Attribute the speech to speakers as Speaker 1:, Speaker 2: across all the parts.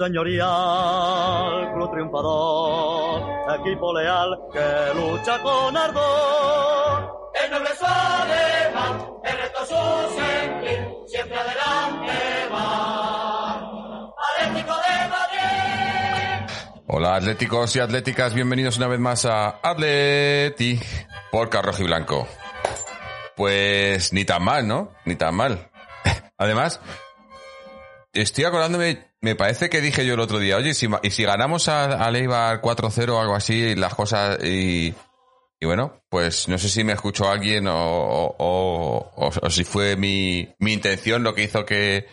Speaker 1: señorial, club triunfador, equipo leal que lucha con ardor. El noble su ademán, el reto su sentir, siempre adelante va. Atlético de Madrid.
Speaker 2: Hola atléticos y atléticas, bienvenidos una vez más a Atleti por Rojo y Blanco. Pues ni tan mal, ¿no? Ni tan mal. Además, estoy acordándome, me parece que dije yo el otro día, oye, si, y si ganamos a, a Leibar 4-0 o algo así, las cosas, y, bueno, pues no sé si me escuchó alguien o, si fue mi, mi intención lo que hizo que,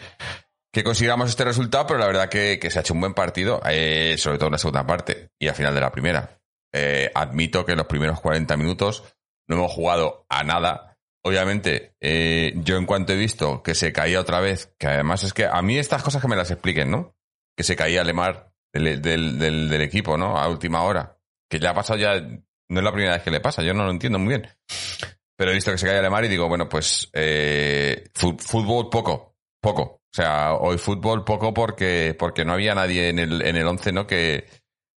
Speaker 2: que consiguiéramos este resultado, pero la verdad que, que se ha hecho un buen partido, eh, sobre todo en la segunda parte y al final de la primera. Eh, admito que en los primeros 40 minutos no hemos jugado a nada. Obviamente, eh, yo en cuanto he visto que se caía otra vez, que además es que a mí estas cosas que me las expliquen, ¿no? Que se caía Lemar del, del, del, del equipo, ¿no? A última hora. Que ya ha pasado ya, no es la primera vez que le pasa, yo no lo entiendo muy bien. Pero he visto que se caía Lemar y digo, bueno, pues eh, fútbol poco, poco. O sea, hoy fútbol poco porque, porque no había nadie en el, en el once, ¿no? Que,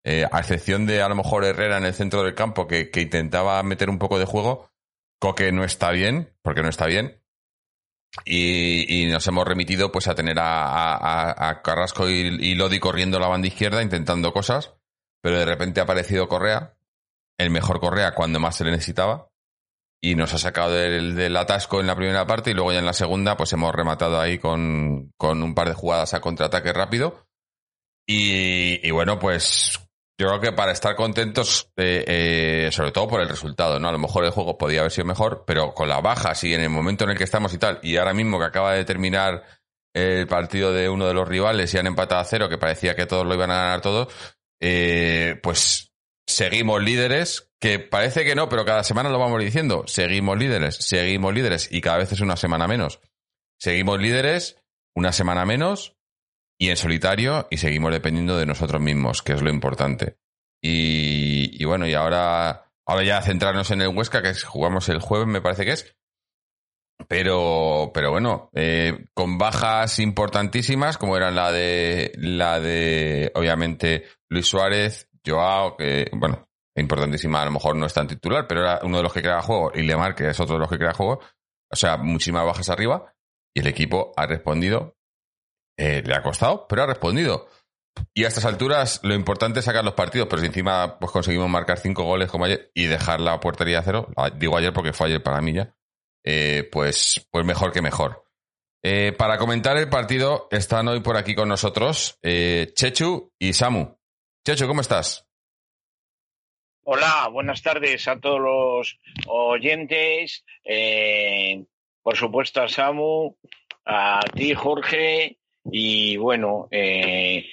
Speaker 2: eh, a excepción de a lo mejor Herrera en el centro del campo, que, que intentaba meter un poco de juego, Coque no está bien, porque no está bien. Y, y nos hemos remitido pues a tener a, Carrasco y, Lodi corriendo la banda izquierda intentando cosas, pero de repente ha aparecido Correa, el mejor Correa cuando más se le necesitaba, y nos ha sacado del, del, atasco en la primera parte y luego ya en la segunda pues hemos rematado ahí con, con un par de jugadas a contraataque rápido. Y bueno, pues yo creo que para estar contentos, eh, eh, sobre todo por el resultado, ¿no? A lo mejor el juego podía haber sido mejor, pero con la baja, y en el momento en el que estamos y tal, y ahora mismo que acaba de terminar el partido de uno de los rivales y han empatado a cero, que parecía que todos lo iban a ganar todos, eh, pues seguimos líderes, que parece que no, pero cada semana lo vamos diciendo, seguimos líderes, seguimos líderes, y cada vez es una semana menos. Seguimos líderes, una semana menos, y en solitario y seguimos dependiendo de nosotros mismos, que es lo importante. Y, bueno, y ahora, ahora ya centrarnos en el Huesca, que jugamos el jueves, me parece que es. Pero, pero bueno, eh, con bajas importantísimas, como eran la de, la de, obviamente, Luis Suárez, Joao, que, bueno, importantísima, a lo mejor no es tan titular, pero era uno de los que crea juego, y Lemar, que es otro de los que crea juego. O sea, muchísimas bajas arriba, y el equipo ha respondido eh, le ha costado, pero ha respondido. Y a estas alturas lo importante es sacar los partidos, pero si encima pues conseguimos marcar cinco goles como ayer y dejar la portería a cero, digo ayer porque fue ayer para mí ya, eh, pues, pues mejor que mejor. Eh, para comentar el partido están hoy por aquí con nosotros Chechu y Samu. Chechu, ¿cómo estás?
Speaker 3: Hola, buenas tardes a todos los oyentes. por supuesto a Samu, a ti Jorge y bueno, eh,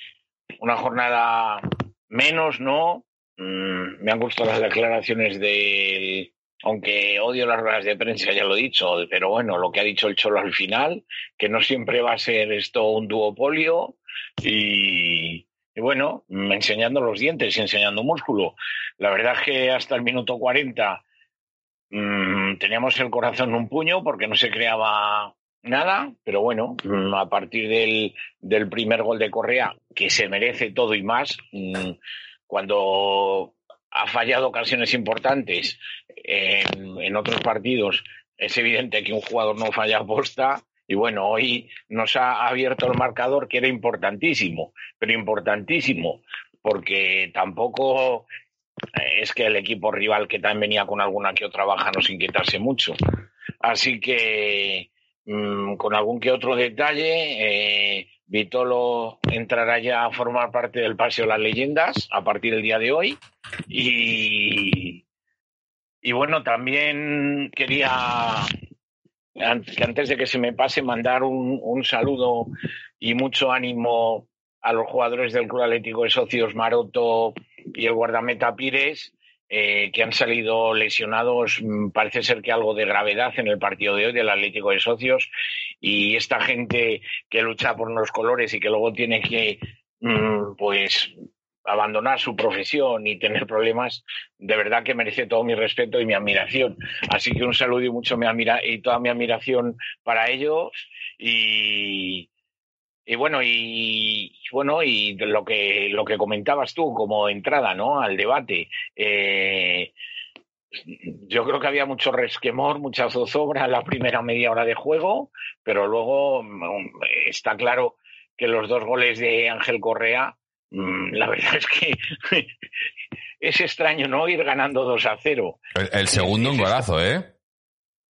Speaker 3: una jornada menos, ¿no? Mm, me han gustado las declaraciones del, aunque odio las ruedas de prensa, ya lo he dicho, pero bueno, lo que ha dicho el Cholo al final, que no siempre va a ser esto un duopolio y, bueno, enseñando los dientes y enseñando músculo. La verdad es que hasta el minuto 40 mmm, teníamos el corazón en un puño porque no se creaba nada, pero bueno, mm, a partir del, del, primer gol de Correa, que se merece todo y más, mm, cuando ha fallado ocasiones importantes en, en otros partidos, es evidente que un jugador no falla aposta. Y bueno, hoy nos ha abierto el marcador que era importantísimo, pero importantísimo, porque tampoco es que el equipo rival que también venía con alguna que otra baja nos inquietase mucho. Así que mmm, con algún que otro detalle. Eh, Vitolo entrará ya a formar parte del Paseo de las Leyendas a partir del día de hoy. Y, y bueno, también quería, que antes de que se me pase, mandar un, un saludo y mucho ánimo a los jugadores del Club Atlético de Socios Maroto y el guardameta Pires, eh, que han salido lesionados, parece ser que algo de gravedad en el partido de hoy del Atlético de Socios y esta gente que lucha por los colores y que luego tiene que, mmm, pues, abandonar su profesión y tener problemas, de verdad que merece todo mi respeto y mi admiración. Así que un saludo y mucho mi admira y toda mi admiración para ellos y y bueno, y bueno, y lo que lo que comentabas tú como entrada, ¿no? Al debate. Eh, yo creo que había mucho resquemor, mucha zozobra la primera media hora de juego, pero luego mm, está claro que los dos goles de Ángel Correa, mm, la verdad es que es extraño no ir ganando 2 a 0.
Speaker 2: El, segundo un golazo, ¿eh?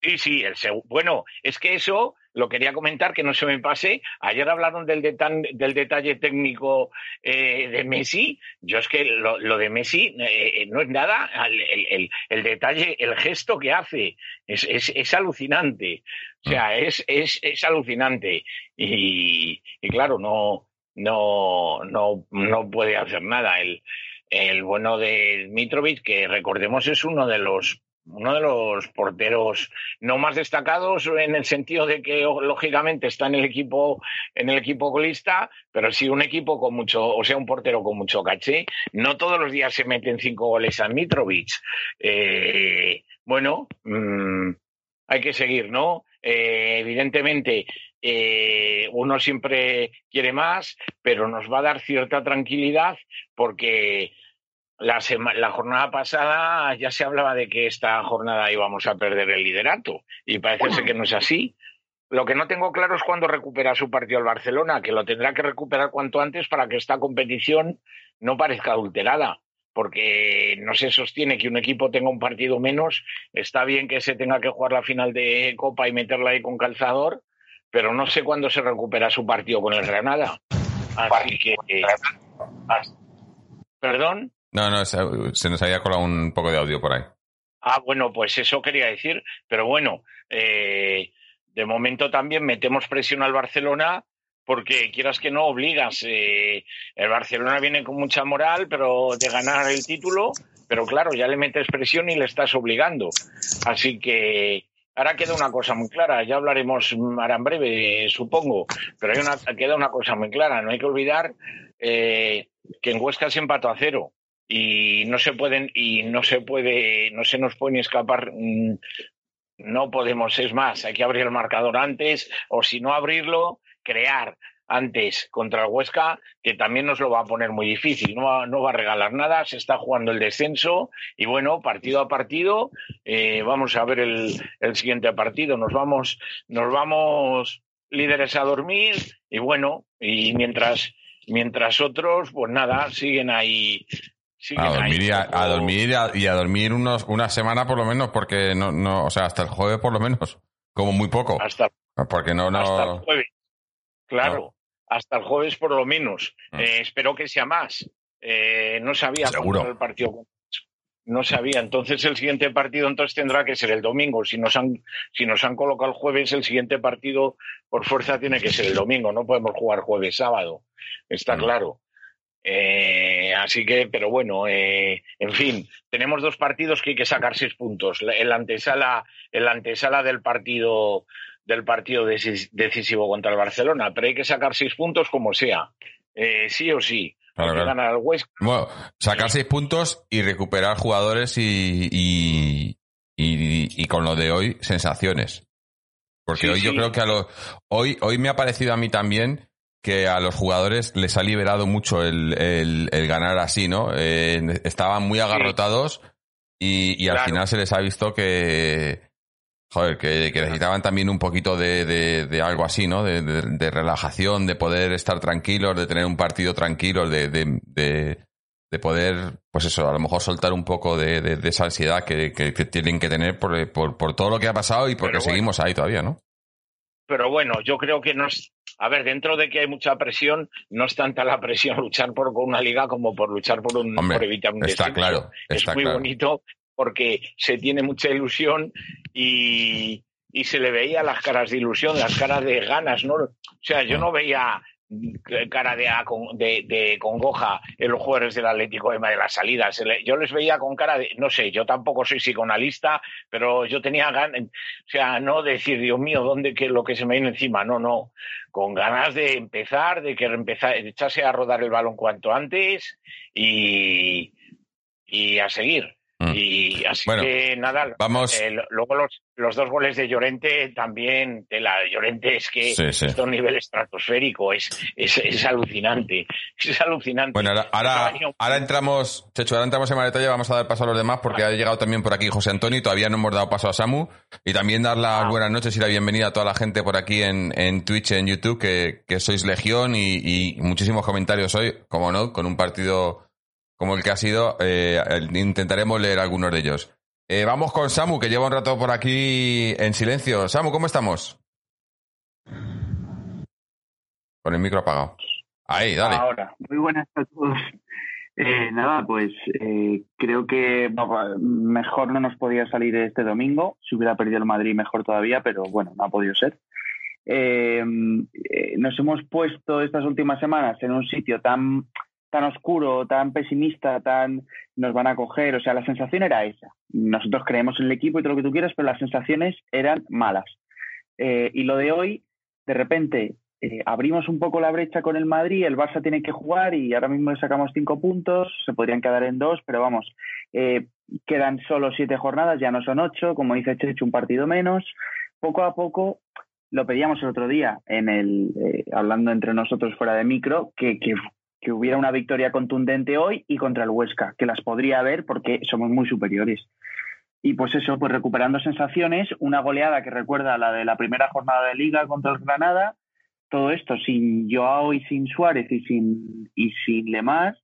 Speaker 3: Sí, sí, el bueno, es que eso lo quería comentar, que no se me pase. Ayer hablaron del, del detalle técnico eh, de Messi. Yo es que lo, de Messi eh, no es nada. El, el, detalle, el gesto que hace es, es, es alucinante. O sea, mm. es, es, es alucinante. Y, y, claro, no, no, no, no puede hacer nada. El, el bueno de Mitrovic, que recordemos es uno de los uno de los porteros no más destacados en el sentido de que lógicamente está en el equipo en el equipo golista, pero sí un equipo con mucho, o sea, un portero con mucho caché. No todos los días se meten cinco goles a Mitrovic. Eh, bueno, mm, hay que seguir, ¿no? Eh, evidentemente, eh, uno siempre quiere más, pero nos va a dar cierta tranquilidad porque la, la, jornada pasada ya se hablaba de que esta jornada íbamos a perder el liderato y parece ser que no es así. Lo que no tengo claro es cuándo recupera su partido el Barcelona, que lo tendrá que recuperar cuanto antes para que esta competición no parezca adulterada, porque no se sostiene que un equipo tenga un partido menos. Está bien que se tenga que jugar la final de Copa y meterla ahí con calzador, pero no sé cuándo se recupera su partido con el Granada. Así que. ¿Perdón?
Speaker 2: No, no, se, nos había colado un poco de audio por ahí.
Speaker 3: Ah, bueno, pues eso quería decir. Pero bueno, eh, de momento también metemos presión al Barcelona porque quieras que no obligas. Eh, el Barcelona viene con mucha moral, pero de ganar el título, pero claro, ya le metes presión y le estás obligando. Así que ahora queda una cosa muy clara. Ya hablaremos ahora en breve, supongo, pero hay una, queda una cosa muy clara. No hay que olvidar eh, que en Huesca se empató a cero y no se pueden y no se puede no se nos puede ni escapar mm, no podemos es más hay que abrir el marcador antes o si no abrirlo crear antes contra el Huesca, que también nos lo va a poner muy difícil. No va, no va a regalar nada, se está jugando el descenso y bueno, partido a partido, eh, vamos a ver el, el, siguiente partido. Nos vamos, nos vamos líderes a dormir y bueno, y mientras, mientras otros, pues nada, siguen ahí
Speaker 2: a dormir, y a, dormir y a, dormir unos, una semana por lo menos, porque no, no, o sea, hasta el jueves por lo menos, como muy poco.
Speaker 3: Hasta,
Speaker 2: porque no, no...
Speaker 3: hasta el jueves. Claro, hasta el jueves por lo menos. Mm. Eh, espero que sea más. Eh, no sabía
Speaker 2: Seguro.
Speaker 3: el partido. No sabía. Entonces el siguiente partido entonces tendrá que ser el domingo. Si nos han, si nos han colocado el jueves, el siguiente partido por fuerza tiene que ser el domingo. No podemos jugar jueves, sábado. Está mm. claro. Eh, así que, pero bueno, eh, en fin, tenemos dos partidos que hay que sacar seis puntos. El antesala, el antesala del partido del partido decisivo contra el Barcelona, pero hay que sacar seis puntos como sea, eh, sí o sí.
Speaker 2: ganar al Bueno, sacar seis puntos y recuperar jugadores y, y, y, con lo de hoy, sensaciones. Porque hoy yo creo que a lo, hoy, hoy me ha parecido a mí también que a los jugadores les ha liberado mucho el, el, ganar así, ¿no? Eh, estaban muy agarrotados y, y al final se les ha visto que, joder, que, necesitaban también un poquito de, de, algo así, ¿no? De, de, relajación, de poder estar tranquilos, de tener un partido tranquilo, de, de, poder, pues eso, a lo mejor soltar un poco de, esa ansiedad que, que, tienen que tener por, por, por, todo lo que ha pasado y porque seguimos ahí todavía, ¿no?
Speaker 3: Pero bueno, yo creo que no es, a ver, dentro de que hay mucha presión, no es tanta la presión luchar por una liga como por luchar por un
Speaker 2: por
Speaker 3: evitar un
Speaker 2: está claro
Speaker 3: es muy bonito porque se tiene mucha ilusión y, y se le veía las caras de ilusión, las caras de ganas, ¿no? O sea, yo no veía cara de, de, de, congoja en los jugadores del Atlético de las salidas. Yo les veía con cara de, no sé, yo tampoco soy psicoanalista, pero yo tenía ganas, o sea, no decir, Dios mío, ¿dónde que lo que se me viene encima? No, no, con ganas de empezar, de que empezar, echarse a rodar el balón cuanto antes y, y a seguir. Mm. Y así que nada,
Speaker 2: vamos.
Speaker 3: Eh, luego los, los, dos goles de Llorente también, de la Llorente es que es un nivel estratosférico, es, es, es, alucinante, es alucinante.
Speaker 2: Bueno, ahora, ahora, entramos, Checho, ahora entramos en Maretalla, vamos a dar paso a los demás porque ha llegado también por aquí José Antonio y todavía no hemos dado paso a Samu y también dar las ah. buenas noches y la bienvenida a toda la gente por aquí en, en Twitch, en YouTube, que, que sois legión y, y muchísimos comentarios hoy, como no, con un partido como el que ha sido, eh, intentaremos leer algunos de ellos. Eh, vamos con Samu, que lleva un rato por aquí en silencio. Samu, ¿cómo estamos? Con el micro apagado. Ahí, dale.
Speaker 4: Ahora, muy buenas a todos. Eh, nada, pues creo que mejor no nos podía salir este domingo. Si hubiera perdido el Madrid, mejor todavía, pero bueno, no ha podido ser. nos hemos puesto estas últimas semanas en un sitio tan tan oscuro, tan pesimista, tan nos van a coger. O sea, la sensación era esa. Nosotros creemos en el equipo y todo lo que tú quieras, pero las sensaciones eran malas. Eh, y lo de hoy, de repente, eh, abrimos un poco la brecha con el Madrid, el Barça tiene que jugar y ahora mismo le sacamos cinco puntos, se podrían quedar en dos, pero vamos, eh, quedan solo siete jornadas, ya no son ocho, como dice Checho, un partido menos. Poco a poco lo pedíamos el otro día en el hablando entre nosotros fuera de micro que, que, que hubiera una victoria contundente hoy y contra el Huesca, que las podría haber porque somos muy superiores. Y pues eso, pues recuperando sensaciones, una goleada que recuerda a la de la primera jornada de liga contra el Granada, todo esto sin Joao y sin Suárez y sin, y sin Lemás,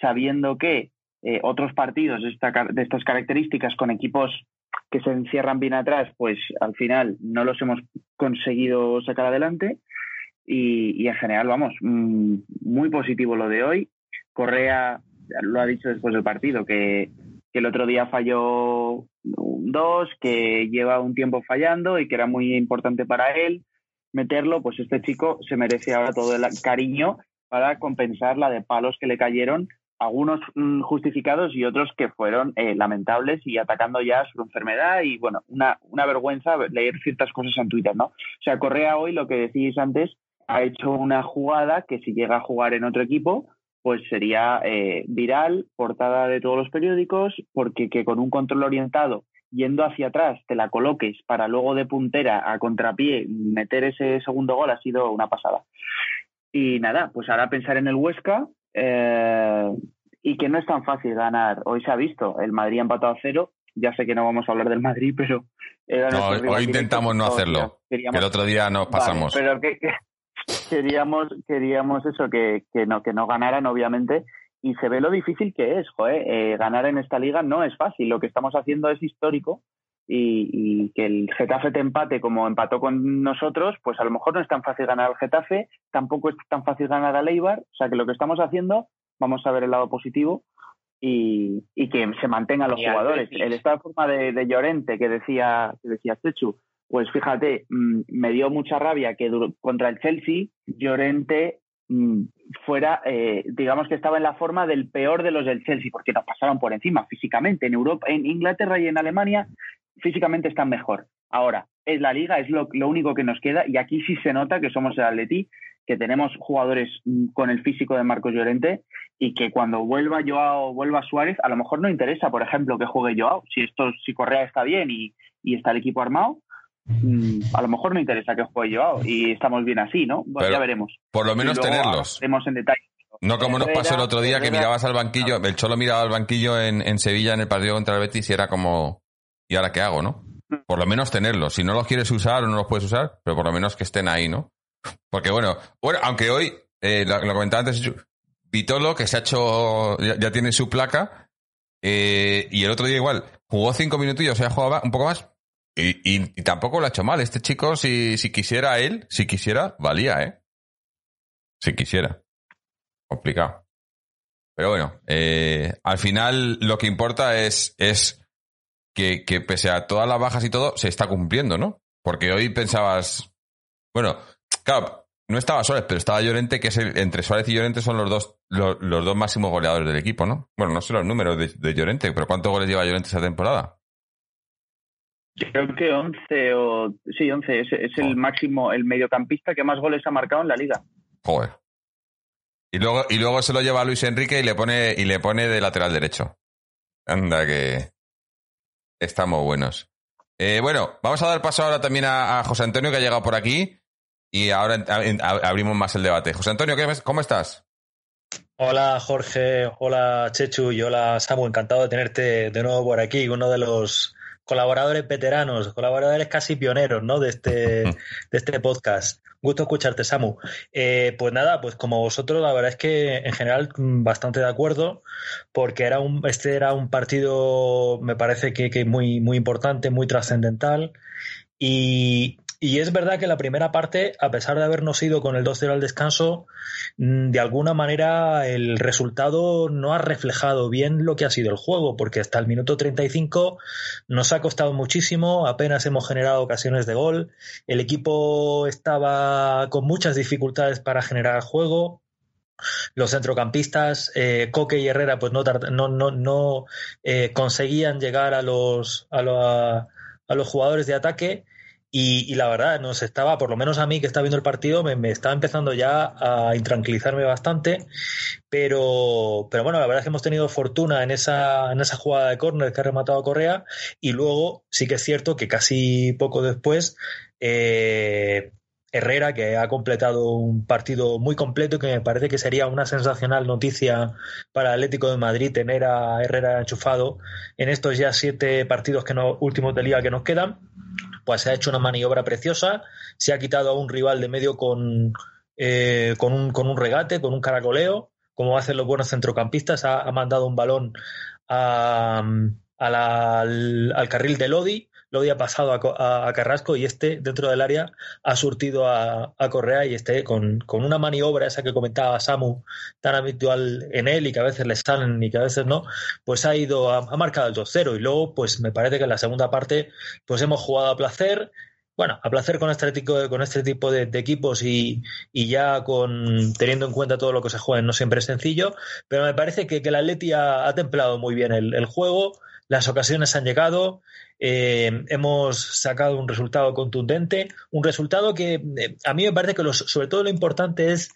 Speaker 4: sabiendo que eh, otros partidos de estas características con equipos que se encierran bien atrás, pues al final no los hemos conseguido sacar adelante y, en general, vamos, mm, muy positivo lo de hoy. Correa lo ha dicho después del partido, que, el otro día falló un dos, que lleva un tiempo fallando y que era muy importante para él meterlo, pues este chico se merece ahora todo el cariño para compensar la de palos que le cayeron, algunos mm, justificados y otros que fueron eh, lamentables y atacando ya su enfermedad y bueno, una, una vergüenza leer ciertas cosas en Twitter, ¿no? O sea, Correa hoy, lo que decís antes, ha hecho una jugada que si llega a jugar en otro equipo, pues sería eh, viral, portada de todos los periódicos, porque que con un control orientado yendo hacia atrás te la coloques para luego de puntera a contrapié meter ese segundo gol ha sido una pasada. Y nada, pues ahora pensar en el Huesca eh, y que no es tan fácil ganar. Hoy se ha visto, el Madrid ha empatado a cero. Ya sé que no vamos a hablar del Madrid, pero...
Speaker 2: hoy intentamos no hacerlo. El otro día nos pasamos.
Speaker 4: pero que, queríamos, queríamos eso, que, que, no, que no ganaran, obviamente, y se ve lo difícil que es, joder, eh, ganar en esta liga no es fácil, lo que estamos haciendo es histórico y, y, que el Getafe te empate como empató con nosotros, pues a lo mejor no es tan fácil ganar al Getafe, tampoco es tan fácil ganar al Eibar, o sea que lo que estamos haciendo, vamos a ver el lado positivo y, y que se mantengan los jugadores. El estado de forma de, de Llorente que decía, que decía Chechu, pues fíjate, mm, me dio mucha rabia que contra el Chelsea Llorente mm, fuera, eh, digamos que estaba en la forma del peor de los del Chelsea, porque nos pasaron por encima físicamente. En Europa, en Inglaterra y en Alemania, físicamente están mejor. Ahora, es la liga, es lo, único que nos queda, y aquí sí se nota que somos el Atleti, que tenemos jugadores mm, con el físico de Marcos Llorente, y que cuando vuelva Joao, vuelva Suárez, a lo mejor no interesa, por ejemplo, que juegue Joao, si esto, si Correa está bien y, y está el equipo armado, a lo mejor no interesa que juegue yo y estamos bien así, ¿no? ya veremos.
Speaker 2: Por lo menos tenerlos.
Speaker 4: en detalle.
Speaker 2: No como nos pasó el otro día que mirabas al banquillo, el Cholo miraba al banquillo en, en, Sevilla en el partido contra el Betis y era como, ¿y ahora qué hago, no? Por lo menos tenerlos. Si no los quieres usar o no los puedes usar, pero por lo menos que estén ahí, ¿no? Porque bueno, bueno aunque hoy, eh, lo, comentaba antes, Vitolo, que se ha hecho, ya, tiene su placa, eh, y el otro día igual, jugó cinco minutillos, o sea, jugaba un poco más, y, tampoco lo ha hecho mal. Este chico, si, si quisiera él, si quisiera, valía, ¿eh? Si quisiera. Complicado. Pero bueno, eh, al final lo que importa es, es que, que, pese a todas las bajas y todo, se está cumpliendo, ¿no? Porque hoy pensabas, bueno, claro, no estaba Suárez, pero estaba Llorente, que es el, entre Suárez y Llorente son los dos, los, dos máximos goleadores del equipo, ¿no? Bueno, no sé los números de, de Llorente, pero ¿cuántos goles lleva Llorente esa temporada?
Speaker 4: Creo que 11 o... Sí, 11. Es, es el máximo, el mediocampista que más goles ha marcado en la liga.
Speaker 2: Joder. Y luego, y luego se lo lleva a Luis Enrique y le pone, y le pone de lateral derecho. Anda que... estamos buenos. Eh, bueno, vamos a dar paso ahora también a, José Antonio que ha llegado por aquí y ahora abrimos más el debate. José Antonio, ¿cómo estás?
Speaker 5: Hola Jorge, hola Chechu y hola Samu, encantado de tenerte de nuevo por aquí, uno de los colaboradores veteranos, colaboradores casi pioneros ¿no? de, este, de este podcast. Gusto escucharte, Samu. Eh, pues nada, pues como vosotros, la verdad es que en general mm, bastante de acuerdo, porque era un, este era un partido, me parece que, que muy, muy importante, muy trascendental. Y, y es verdad que la primera parte, a pesar de habernos ido con el 2-0 al descanso, mm, de alguna manera el resultado no ha reflejado bien lo que ha sido el juego, porque hasta el minuto 35 nos ha costado muchísimo, apenas hemos generado ocasiones de gol, el equipo estaba con muchas dificultades para generar juego, los centrocampistas, eh, Coque y Herrera, pues no, no, no, no eh, conseguían llegar a los, a, a los jugadores de ataque y, la verdad, nos estaba, por lo menos a mí que estaba viendo el partido, me, estaba empezando ya a intranquilizarme bastante. Pero, pero bueno, la verdad es que hemos tenido fortuna en esa, en esa jugada de córner que ha rematado Correa. Y luego sí que es cierto que casi poco después, eh, Herrera, que ha completado un partido muy completo que me parece que sería una sensacional noticia para el Atlético de Madrid tener a Herrera enchufado en estos ya siete partidos que no, últimos de liga que nos quedan pues se ha hecho una maniobra preciosa, se ha quitado a un rival de medio con, eh, con, un, con, un, regate, con un caracoleo, como hacen los buenos centrocampistas, ha, mandado un balón al, al, carril de Lodi, Lodi ha pasado a, Carrasco y este dentro del área ha surtido a, Correa y este con, con, una maniobra esa que comentaba Samu tan habitual en él y que a veces le salen y que a veces no, pues ha ido, ha, marcado el 2-0 y luego pues me parece que en la segunda parte pues hemos jugado a placer, bueno, a placer con este tipo, con este tipo de, equipos y, y, ya con teniendo en cuenta todo lo que se juega no siempre es sencillo, pero me parece que, que el Atleti ha, templado muy bien el, juego, las ocasiones han llegado, eh, hemos sacado un resultado contundente, un resultado que eh, a mí me parece que sobre todo lo importante es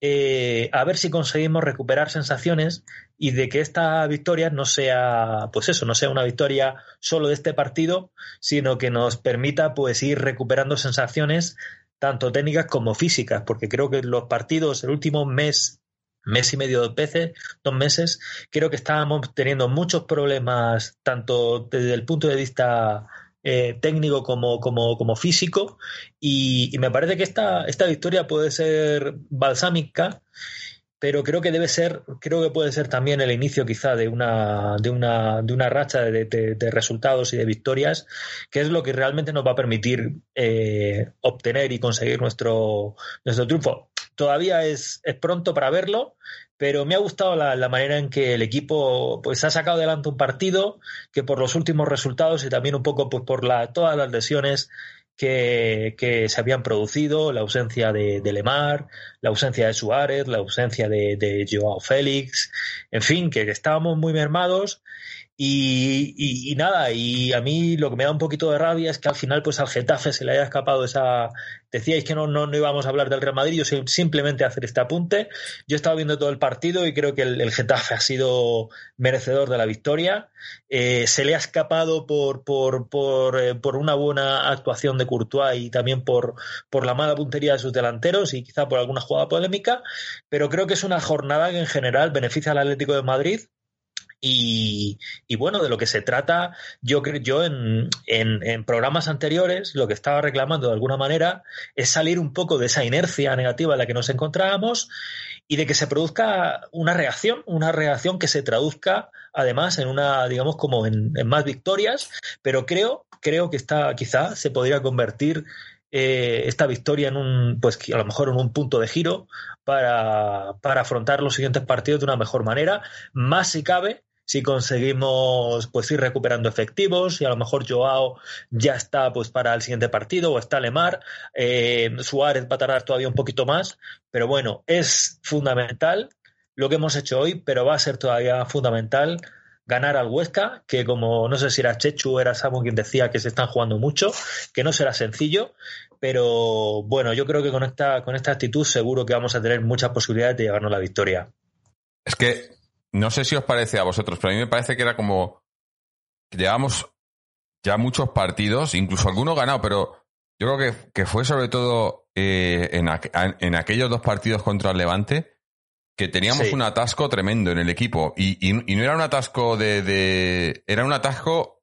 Speaker 5: eh, a ver si conseguimos recuperar sensaciones y de que esta victoria no sea, pues eso, no sea una victoria solo de este partido, sino que nos permita pues ir recuperando sensaciones tanto técnicas como físicas, porque creo que los partidos, el último mes mes y medio, dos veces, dos meses, creo que estábamos teniendo muchos problemas, tanto desde el punto de vista eh, técnico como, como, como físico, y, me parece que esta, esta victoria puede ser balsámica pero creo que debe ser, creo que puede ser también el inicio quizá de una, de una, de una racha de, resultados y de victorias, que es lo que realmente nos va a permitir eh, obtener y conseguir nuestro, nuestro triunfo. Todavía es, es pronto para verlo, pero me ha gustado la, manera en que el equipo pues ha sacado adelante un partido que por los últimos resultados y también un poco pues, por la, todas las lesiones que, se habían producido, la ausencia de, Lemar, la ausencia de Suárez, la ausencia de, de Joao Félix, en fin, que estábamos muy mermados y, nada, y a mí lo que me da un poquito de rabia es que al final pues al Getafe se le haya escapado esa... Decíais que no, no, íbamos a hablar del Real Madrid, yo simplemente hacer este apunte. Yo he estado viendo todo el partido y creo que el, Getafe ha sido merecedor de la victoria. Eh, se le ha escapado por, por, por, eh, por, una buena actuación de Courtois y también por, por la mala puntería de sus delanteros y quizá por alguna jugada polémica, pero creo que es una jornada que en general beneficia al Atlético de Madrid y, bueno, de lo que se trata, yo yo en, en, programas anteriores lo que estaba reclamando de alguna manera es salir un poco de esa inercia negativa en la que nos encontrábamos y de que se produzca una reacción, una reacción que se traduzca además en una, digamos, como en, más victorias, pero creo, creo que está, quizá se podría convertir eh, esta victoria en un, pues a lo mejor en un punto de giro para, para afrontar los siguientes partidos de una mejor manera, más si cabe si conseguimos pues ir recuperando efectivos y a lo mejor Joao ya está pues para el siguiente partido o está Lemar, eh, Suárez va a tardar todavía un poquito más, pero bueno, es fundamental lo que hemos hecho hoy, pero va a ser todavía fundamental ganar al Huesca, que como no sé si era Chechu o era Samu quien decía que se están jugando mucho, que no será sencillo, pero bueno, yo creo que con esta, con esta actitud seguro que vamos a tener muchas posibilidades de llevarnos la victoria.
Speaker 2: Es que no sé si os parece a vosotros, pero a mí me parece que era como. Llevamos ya muchos partidos, incluso algunos ganados, pero yo creo que, que fue sobre todo eh, en, en aquellos dos partidos contra el Levante que teníamos
Speaker 5: Sí.
Speaker 2: un atasco tremendo en el equipo. Y, y- y no era un atasco de, de- Era un atasco,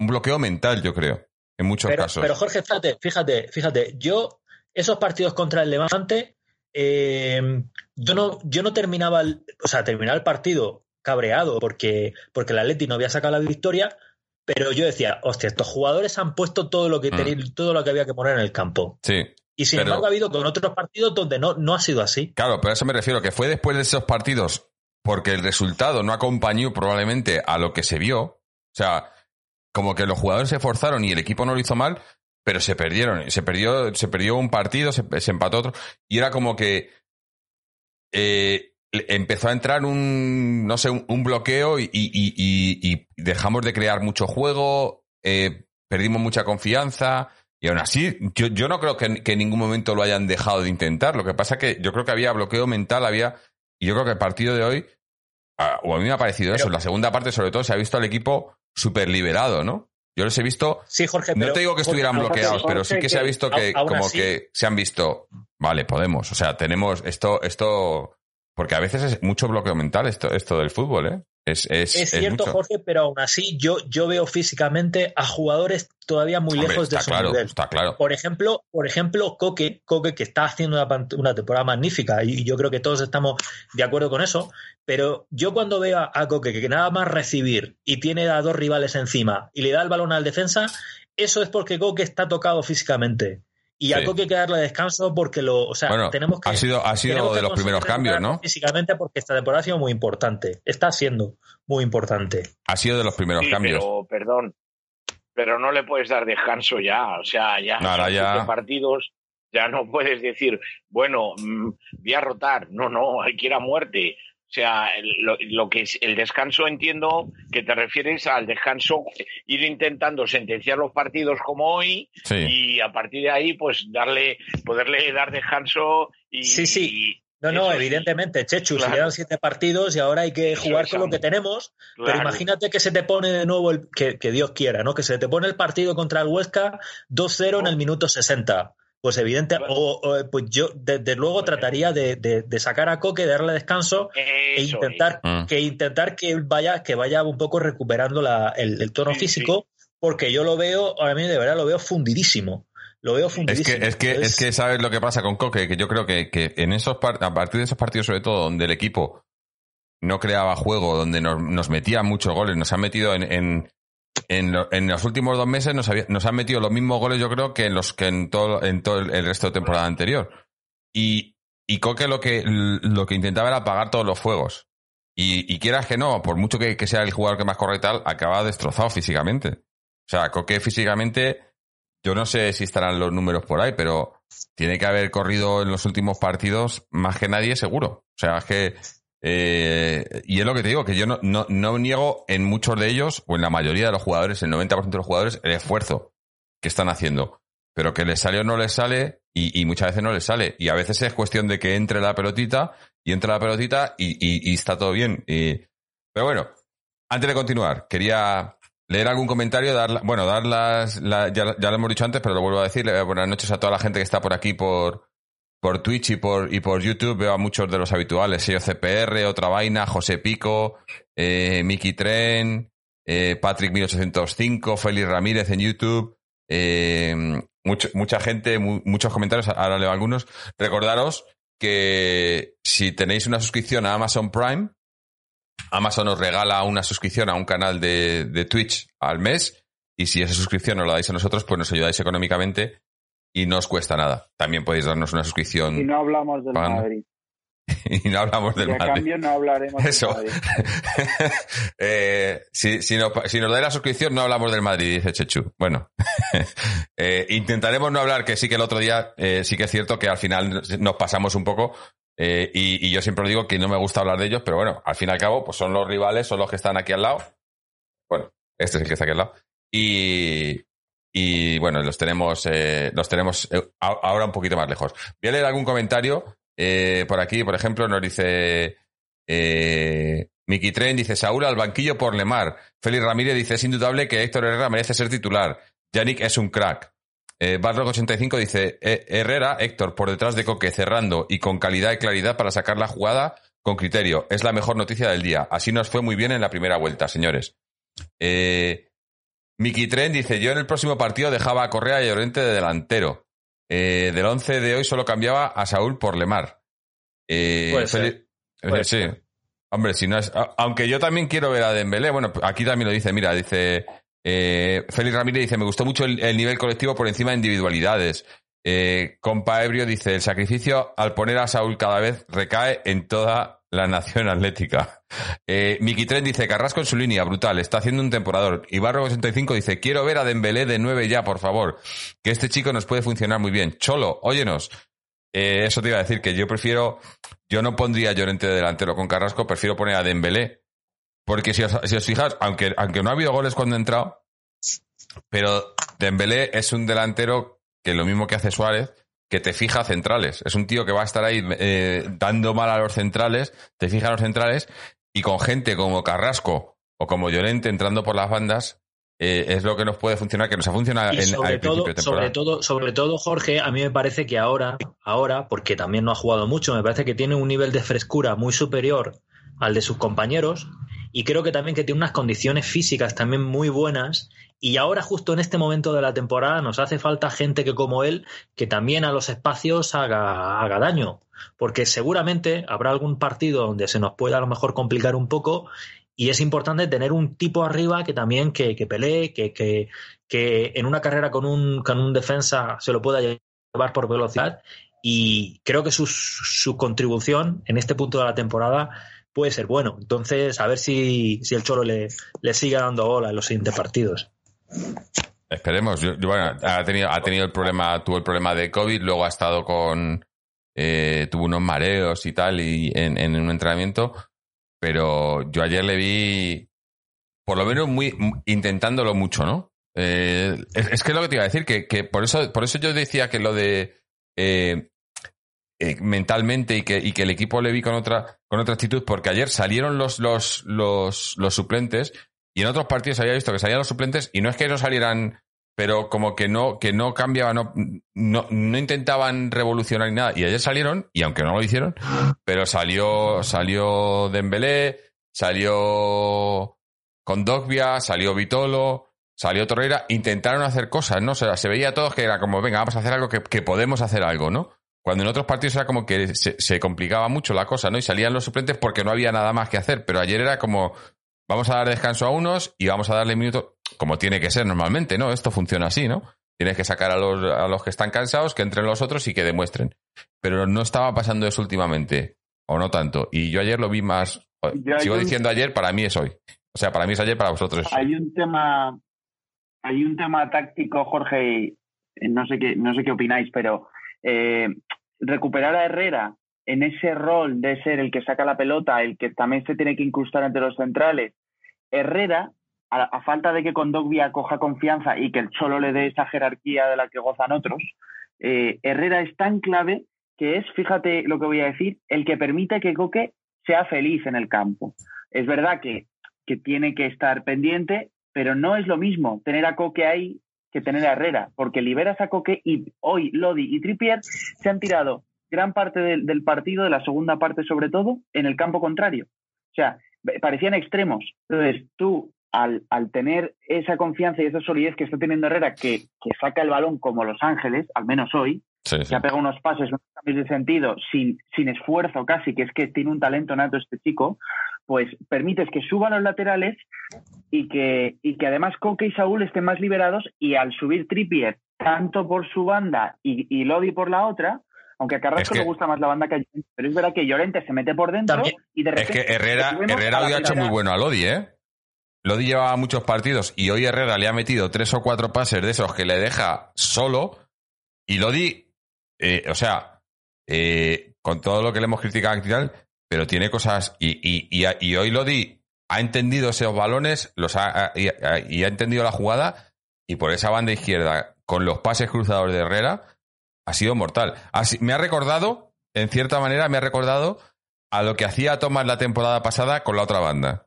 Speaker 2: un bloqueo mental, yo creo, en muchos
Speaker 5: Pero,
Speaker 2: casos.
Speaker 5: pero Jorge, fíjate, fíjate, fíjate, yo, esos partidos contra el Levante, eh, yo no, yo no terminaba el, o sea, terminaba el partido cabreado porque, porque el Atleti no había sacado la victoria, pero yo decía, hostia, estos jugadores han puesto todo lo que
Speaker 2: Mm.
Speaker 5: tenía- todo lo que había que poner en el campo.
Speaker 2: sí.
Speaker 5: Y sin
Speaker 2: Pero-
Speaker 5: embargo ha habido con otros partidos donde no, no ha sido así.
Speaker 2: Claro, pero a eso me refiero, que fue después de esos partidos, porque el resultado no acompañó probablemente a lo que se vio. O sea, como que los jugadores se esforzaron y el equipo no lo hizo mal, pero se perdieron. Se perdió, se perdió un partido, se, se empató otro. Y era como que eh, empezó a entrar un, no sé, un, un bloqueo y, y- y- y- y dejamos de crear mucho juego, eh, perdimos mucha confianza. Y aún así, yo, yo no creo que, que en ningún momento lo hayan dejado de intentar. Lo que pasa que yo creo que había bloqueo mental, había. Y yo creo que el partido de hoy, o a mí me ha parecido
Speaker 5: Pero-
Speaker 2: eso, en la segunda parte sobre todo se ha visto al equipo súper liberado, ¿no? Yo les he visto,
Speaker 5: Sí, Jorge,
Speaker 2: no
Speaker 5: pero-
Speaker 2: te digo que estuvieran bloqueados, pero sí que se ha visto que como
Speaker 5: así-
Speaker 2: que se han visto, vale, podemos, o sea, tenemos esto, esto, porque a veces es mucho bloqueo mental esto, esto del fútbol, ¿eh? Es, es,
Speaker 5: Es cierto. Jorge, pero aún así yo, yo veo físicamente a jugadores todavía muy
Speaker 2: Hombre,
Speaker 5: lejos de su
Speaker 2: claro,
Speaker 5: nivel.
Speaker 2: está claro.
Speaker 5: Por ejemplo, por ejemplo, Coque, Coque, que está haciendo una temporada magnífica, y yo creo que todos estamos de acuerdo con eso, pero yo cuando veo a, a Coque que nada más recibir y tiene a dos rivales encima y le da el balón al defensa, eso es porque Coque está tocado físicamente. Y a
Speaker 2: Sí.
Speaker 5: Coque hay que darle descanso porque lo, o sea,
Speaker 2: Bueno,
Speaker 5: tenemos que
Speaker 2: ha sido, ha sido
Speaker 5: que
Speaker 2: de los primeros cambios, ¿no?
Speaker 5: Físicamente porque esta temporada ha sido muy importante. Está siendo muy importante.
Speaker 2: Ha sido de los primeros
Speaker 3: Sí,
Speaker 2: cambios.
Speaker 3: pero, perdón, pero no le puedes dar descanso ya. O sea, ya son
Speaker 2: ya-
Speaker 3: siete partidos, ya no puedes decir, bueno, mm, voy a rotar. No, no, hay que ir a muerte. O sea, el- lo, lo que es el descanso entiendo que te refieres al descanso, ir intentando sentenciar los partidos como hoy
Speaker 2: Sí.
Speaker 3: y a partir de ahí, pues darle, poderle dar descanso y,
Speaker 5: Sí, sí.
Speaker 3: y-
Speaker 5: No, no,
Speaker 3: sí.
Speaker 5: evidentemente, Chechu,
Speaker 3: Claro.
Speaker 5: se quedan siete partidos y ahora hay que jugar con lo que tenemos. Pero imagínate que se te pone de nuevo, el, que, que Dios quiera, ¿no? Que se te pone el partido contra el Huesca 2-0 en el minuto 60. Pues evidente, o, o, pues yo desde luego trataría de, de- de sacar a Coque, de darle descanso e intentar
Speaker 2: Mm.
Speaker 5: que intentar que él vaya, que vaya un poco recuperando la- el, el tono
Speaker 3: Sí,
Speaker 5: físico, porque yo lo veo, a mí de verdad lo veo fundidísimo. Lo veo
Speaker 2: Es
Speaker 5: fundidísimo.
Speaker 2: que, es que, es que sabes lo que pasa con Coque, que yo creo que, que en esos par- a partir de esos partidos, sobre todo, donde el equipo no creaba juego, donde nos, nos metía muchos goles, nos han metido en, en, en, lo- en los últimos dos meses, nos, había- han metido los mismos goles, yo creo, que en los que en todo, en todo el, resto de temporada anterior. Y, Coque lo que, intentaba era apagar todos los fuegos. Y, y quieras que no, por mucho que, que sea el jugador que más corre y tal, acaba destrozado físicamente. O sea, Coque físicamente, yo no sé si estarán los números por ahí, pero tiene que haber corrido en los últimos partidos más que nadie seguro. O sea, es que... eh, y es lo que te digo, que yo no, no, no niego en muchos de ellos, o en la mayoría de los jugadores, el 90% de los jugadores, el esfuerzo que están haciendo. Pero que les sale o no les sale, y, y muchas veces no les sale. Y a veces es cuestión de que entre la pelotita, y entra la pelotita, y, y- está todo bien. Pero bueno, antes de continuar, quería leer algún comentario, dar, bueno, dar las, la- ya, ya lo hemos dicho antes, pero lo vuelvo a decir, buenas noches a toda la gente que está por aquí por, por Twitch y por, y por YouTube, veo a muchos de los habituales, sello CPR, Otra Vaina, José Pico, eh, Miki Tren, eh, Patrick 1805, Félix Ramírez en YouTube, eh, mucha gente, mu- muchos comentarios, ahora leo algunos. Recordaros que si tenéis una suscripción a Amazon Prime, Amazon os regala una suscripción a un canal de, de Twitch al mes y si esa suscripción nos la dais a nosotros, pues nos ayudáis económicamente y no os cuesta nada. También podéis darnos una suscripción
Speaker 4: Y no hablamos del. Madrid.
Speaker 2: y no hablamos del
Speaker 4: y a
Speaker 2: Madrid.
Speaker 4: cambio no hablaremos
Speaker 2: Eso.
Speaker 4: del Madrid.
Speaker 2: Eh, si, si nos dais la suscripción, no hablamos del Madrid, dice Chechu. Bueno, eh, intentaremos no hablar, que sí que el otro día eh, sí que es cierto que al final nos pasamos un poco. eh, y, y yo siempre digo que no me gusta hablar de ellos, pero bueno, al fin y al cabo, pues son los rivales, son los que están aquí al lado. Bueno, este es el que está aquí al lado. Y, y bueno, los tenemos, eh, los tenemos eh, ahora un poquito más lejos. Voy a leer algún comentario eh, por aquí, por ejemplo, nos dice eh, Miki Tren dice Saúl al banquillo por Lemar. Félix Ramírez dice es indudable que Héctor Herrera merece ser titular. Yannick es un crack. Eh, 85 dice "Eh, Herrera, Héctor, por detrás de Coque, cerrando y con calidad y claridad para sacar la jugada con criterio. Es la mejor noticia del día. Así nos fue muy bien en la primera vuelta, señores. Eh, Miki Tren dice, yo en el próximo partido dejaba a Correa y a Llorente de delantero. Eh, del 11 de hoy solo cambiaba a Saúl por Lemar. Eh,
Speaker 5: Puede ser,
Speaker 2: Feli- eh,
Speaker 5: puede
Speaker 2: sí.
Speaker 5: ser.
Speaker 2: Hombre, si no es... Aunque yo también quiero ver a Dembélé. Bueno, aquí también lo dice, mira, dice... Eh, Félix Ramírez dice, me gustó mucho el, el nivel colectivo por encima de individualidades. Eh, Compa Ebrio dice, el sacrificio al poner a Saúl cada vez recae en toda la nación atlética. Eh, Miki Tren dice, Carrasco en su línea, brutal, está haciendo un temporador. Y Barro 85 dice, quiero ver a Dembélé de 9 ya, por favor, que este chico nos puede funcionar muy bien. Cholo, óyenos. Eh, eso te iba a decir, que yo prefiero, yo no pondría Llorente de delantero con Carrasco, prefiero poner a Dembélé. Porque si os, si os fijas, aunque, aunque no ha habido goles cuando ha entrado, pero Dembélé es un delantero que lo mismo que hace Suárez, que te fija centrales. Es un tío que va a estar ahí eh, dando mal a los centrales, te fija a los centrales, y con gente como Carrasco o como Llorente entrando por las bandas, eh, es lo que nos puede funcionar, que nos ha funcionado
Speaker 5: Y
Speaker 2: en,
Speaker 5: sobre
Speaker 2: al
Speaker 5: todo, sobre todo, sobre todo, Jorge, a mí me parece que ahora, ahora, porque también no ha jugado mucho, me parece que tiene un nivel de frescura muy superior al de sus compañeros y creo que también que tiene unas condiciones físicas también muy buenas y ahora justo en este momento de la temporada nos hace falta gente que como él que también a los espacios haga, haga daño porque seguramente habrá algún partido donde se nos pueda a lo mejor complicar un poco y es importante tener un tipo arriba que también que, que pelee, que, que, que en una carrera con un, con un defensa se lo pueda llevar por velocidad y creo que su, su contribución en este punto de la temporada puede ser bueno. Entonces, a ver si, si el Cholo le, le sigue dando bola en los siguientes partidos.
Speaker 2: Esperemos. Yo- bueno, ha tenido, ha tenido el problema, tuvo el problema de COVID, luego ha estado con, eh, tuvo unos mareos y tal, y en, un entrenamiento, pero yo ayer le vi, por lo menos muy, intentándolo mucho, ¿no? Eh, es, que es lo que te iba a decir, que, que por eso, por eso yo decía que lo de eh, mentalmente y que, y que el equipo le vi con otra, con otra actitud, porque ayer salieron los, los, los suplentes y en otros partidos había visto que salían los suplentes y no es que no salieran, pero como que no, que no cambiaban, no, no, no intentaban revolucionar ni nada. Y ayer salieron, y aunque no lo hicieron, pero salió, salió Dembélé, salió Condogbia, salió Vitolo, salió Torreira, intentaron hacer cosas, ¿no? O sea, se veía a todos que era como, venga, vamos a hacer algo que, que podemos hacer algo, ¿no? Cuando en otros partidos era como que se, se complicaba mucho la cosa, ¿no? Y salían los suplentes porque no había nada más que hacer. Pero ayer era como, vamos a dar descanso a unos y vamos a darle minutos, como tiene que ser normalmente, ¿no? Esto funciona así, ¿no? Tienes que sacar a los, a los que están cansados, que entren los otros y que demuestren. Pero no estaba pasando eso últimamente, o no tanto. Y yo ayer lo vi más,
Speaker 4: hay
Speaker 2: sigo
Speaker 4: un-
Speaker 2: diciendo ayer, para mí es hoy. O sea, para mí es ayer, para vosotros. es.
Speaker 4: Hay un tema, hay un tema táctico, Jorge, y no sé qué, no sé qué opináis, pero eh, recuperar a Herrera en ese rol de ser el que saca la pelota, el que también se tiene que incrustar entre los centrales. Herrera, a, falta de que Condogbia coja confianza y que el Cholo le dé esa jerarquía de la que gozan otros, eh, Herrera es tan clave que es, fíjate lo que voy a decir, el que permite que Coque sea feliz en el campo. Es verdad que, que tiene que estar pendiente, pero no es lo mismo tener a Coque ahí que tener a Herrera, porque liberas a Coque y hoy Lodi y Trippier se han tirado gran parte del, del partido, de la segunda parte sobre todo, en el campo contrario. O sea, parecían extremos. Entonces, tú, al, al tener esa confianza y esa solidez que está teniendo Herrera, que, que saca el balón como Los Ángeles, al menos hoy,
Speaker 2: Sí, sí.
Speaker 4: que ha pegado unos pases, unos cambios de sentido, sin, sin esfuerzo casi, que es que tiene un talento nato este chico, pues permites que suban los laterales y que, y que además Coque y Saúl estén más liberados y al subir Trippier tanto por su banda y, y Lodi por la otra, aunque a Carrasco
Speaker 2: Es que-
Speaker 4: le gusta más la banda que a Llorente, pero es verdad que Llorente se mete por dentro
Speaker 5: También-
Speaker 4: y de
Speaker 2: Es
Speaker 4: repente...
Speaker 2: que Herrera, Herrera hoy ha hecho muy bueno a Lodi, ¿eh? Lodi llevaba muchos partidos y hoy Herrera le ha metido tres o cuatro pases de esos que le deja solo. Y Lodi, eh, o sea, eh, con todo lo que le hemos criticado y tal, pero tiene cosas. Y, y, y, y hoy Lodi ha entendido esos balones los ha, y, y ha entendido la jugada y por esa banda izquierda, con los pases cruzados de Herrera, ha sido mortal. Así, me ha recordado, en cierta manera, me ha recordado a lo que hacía Thomas la temporada pasada con la otra banda.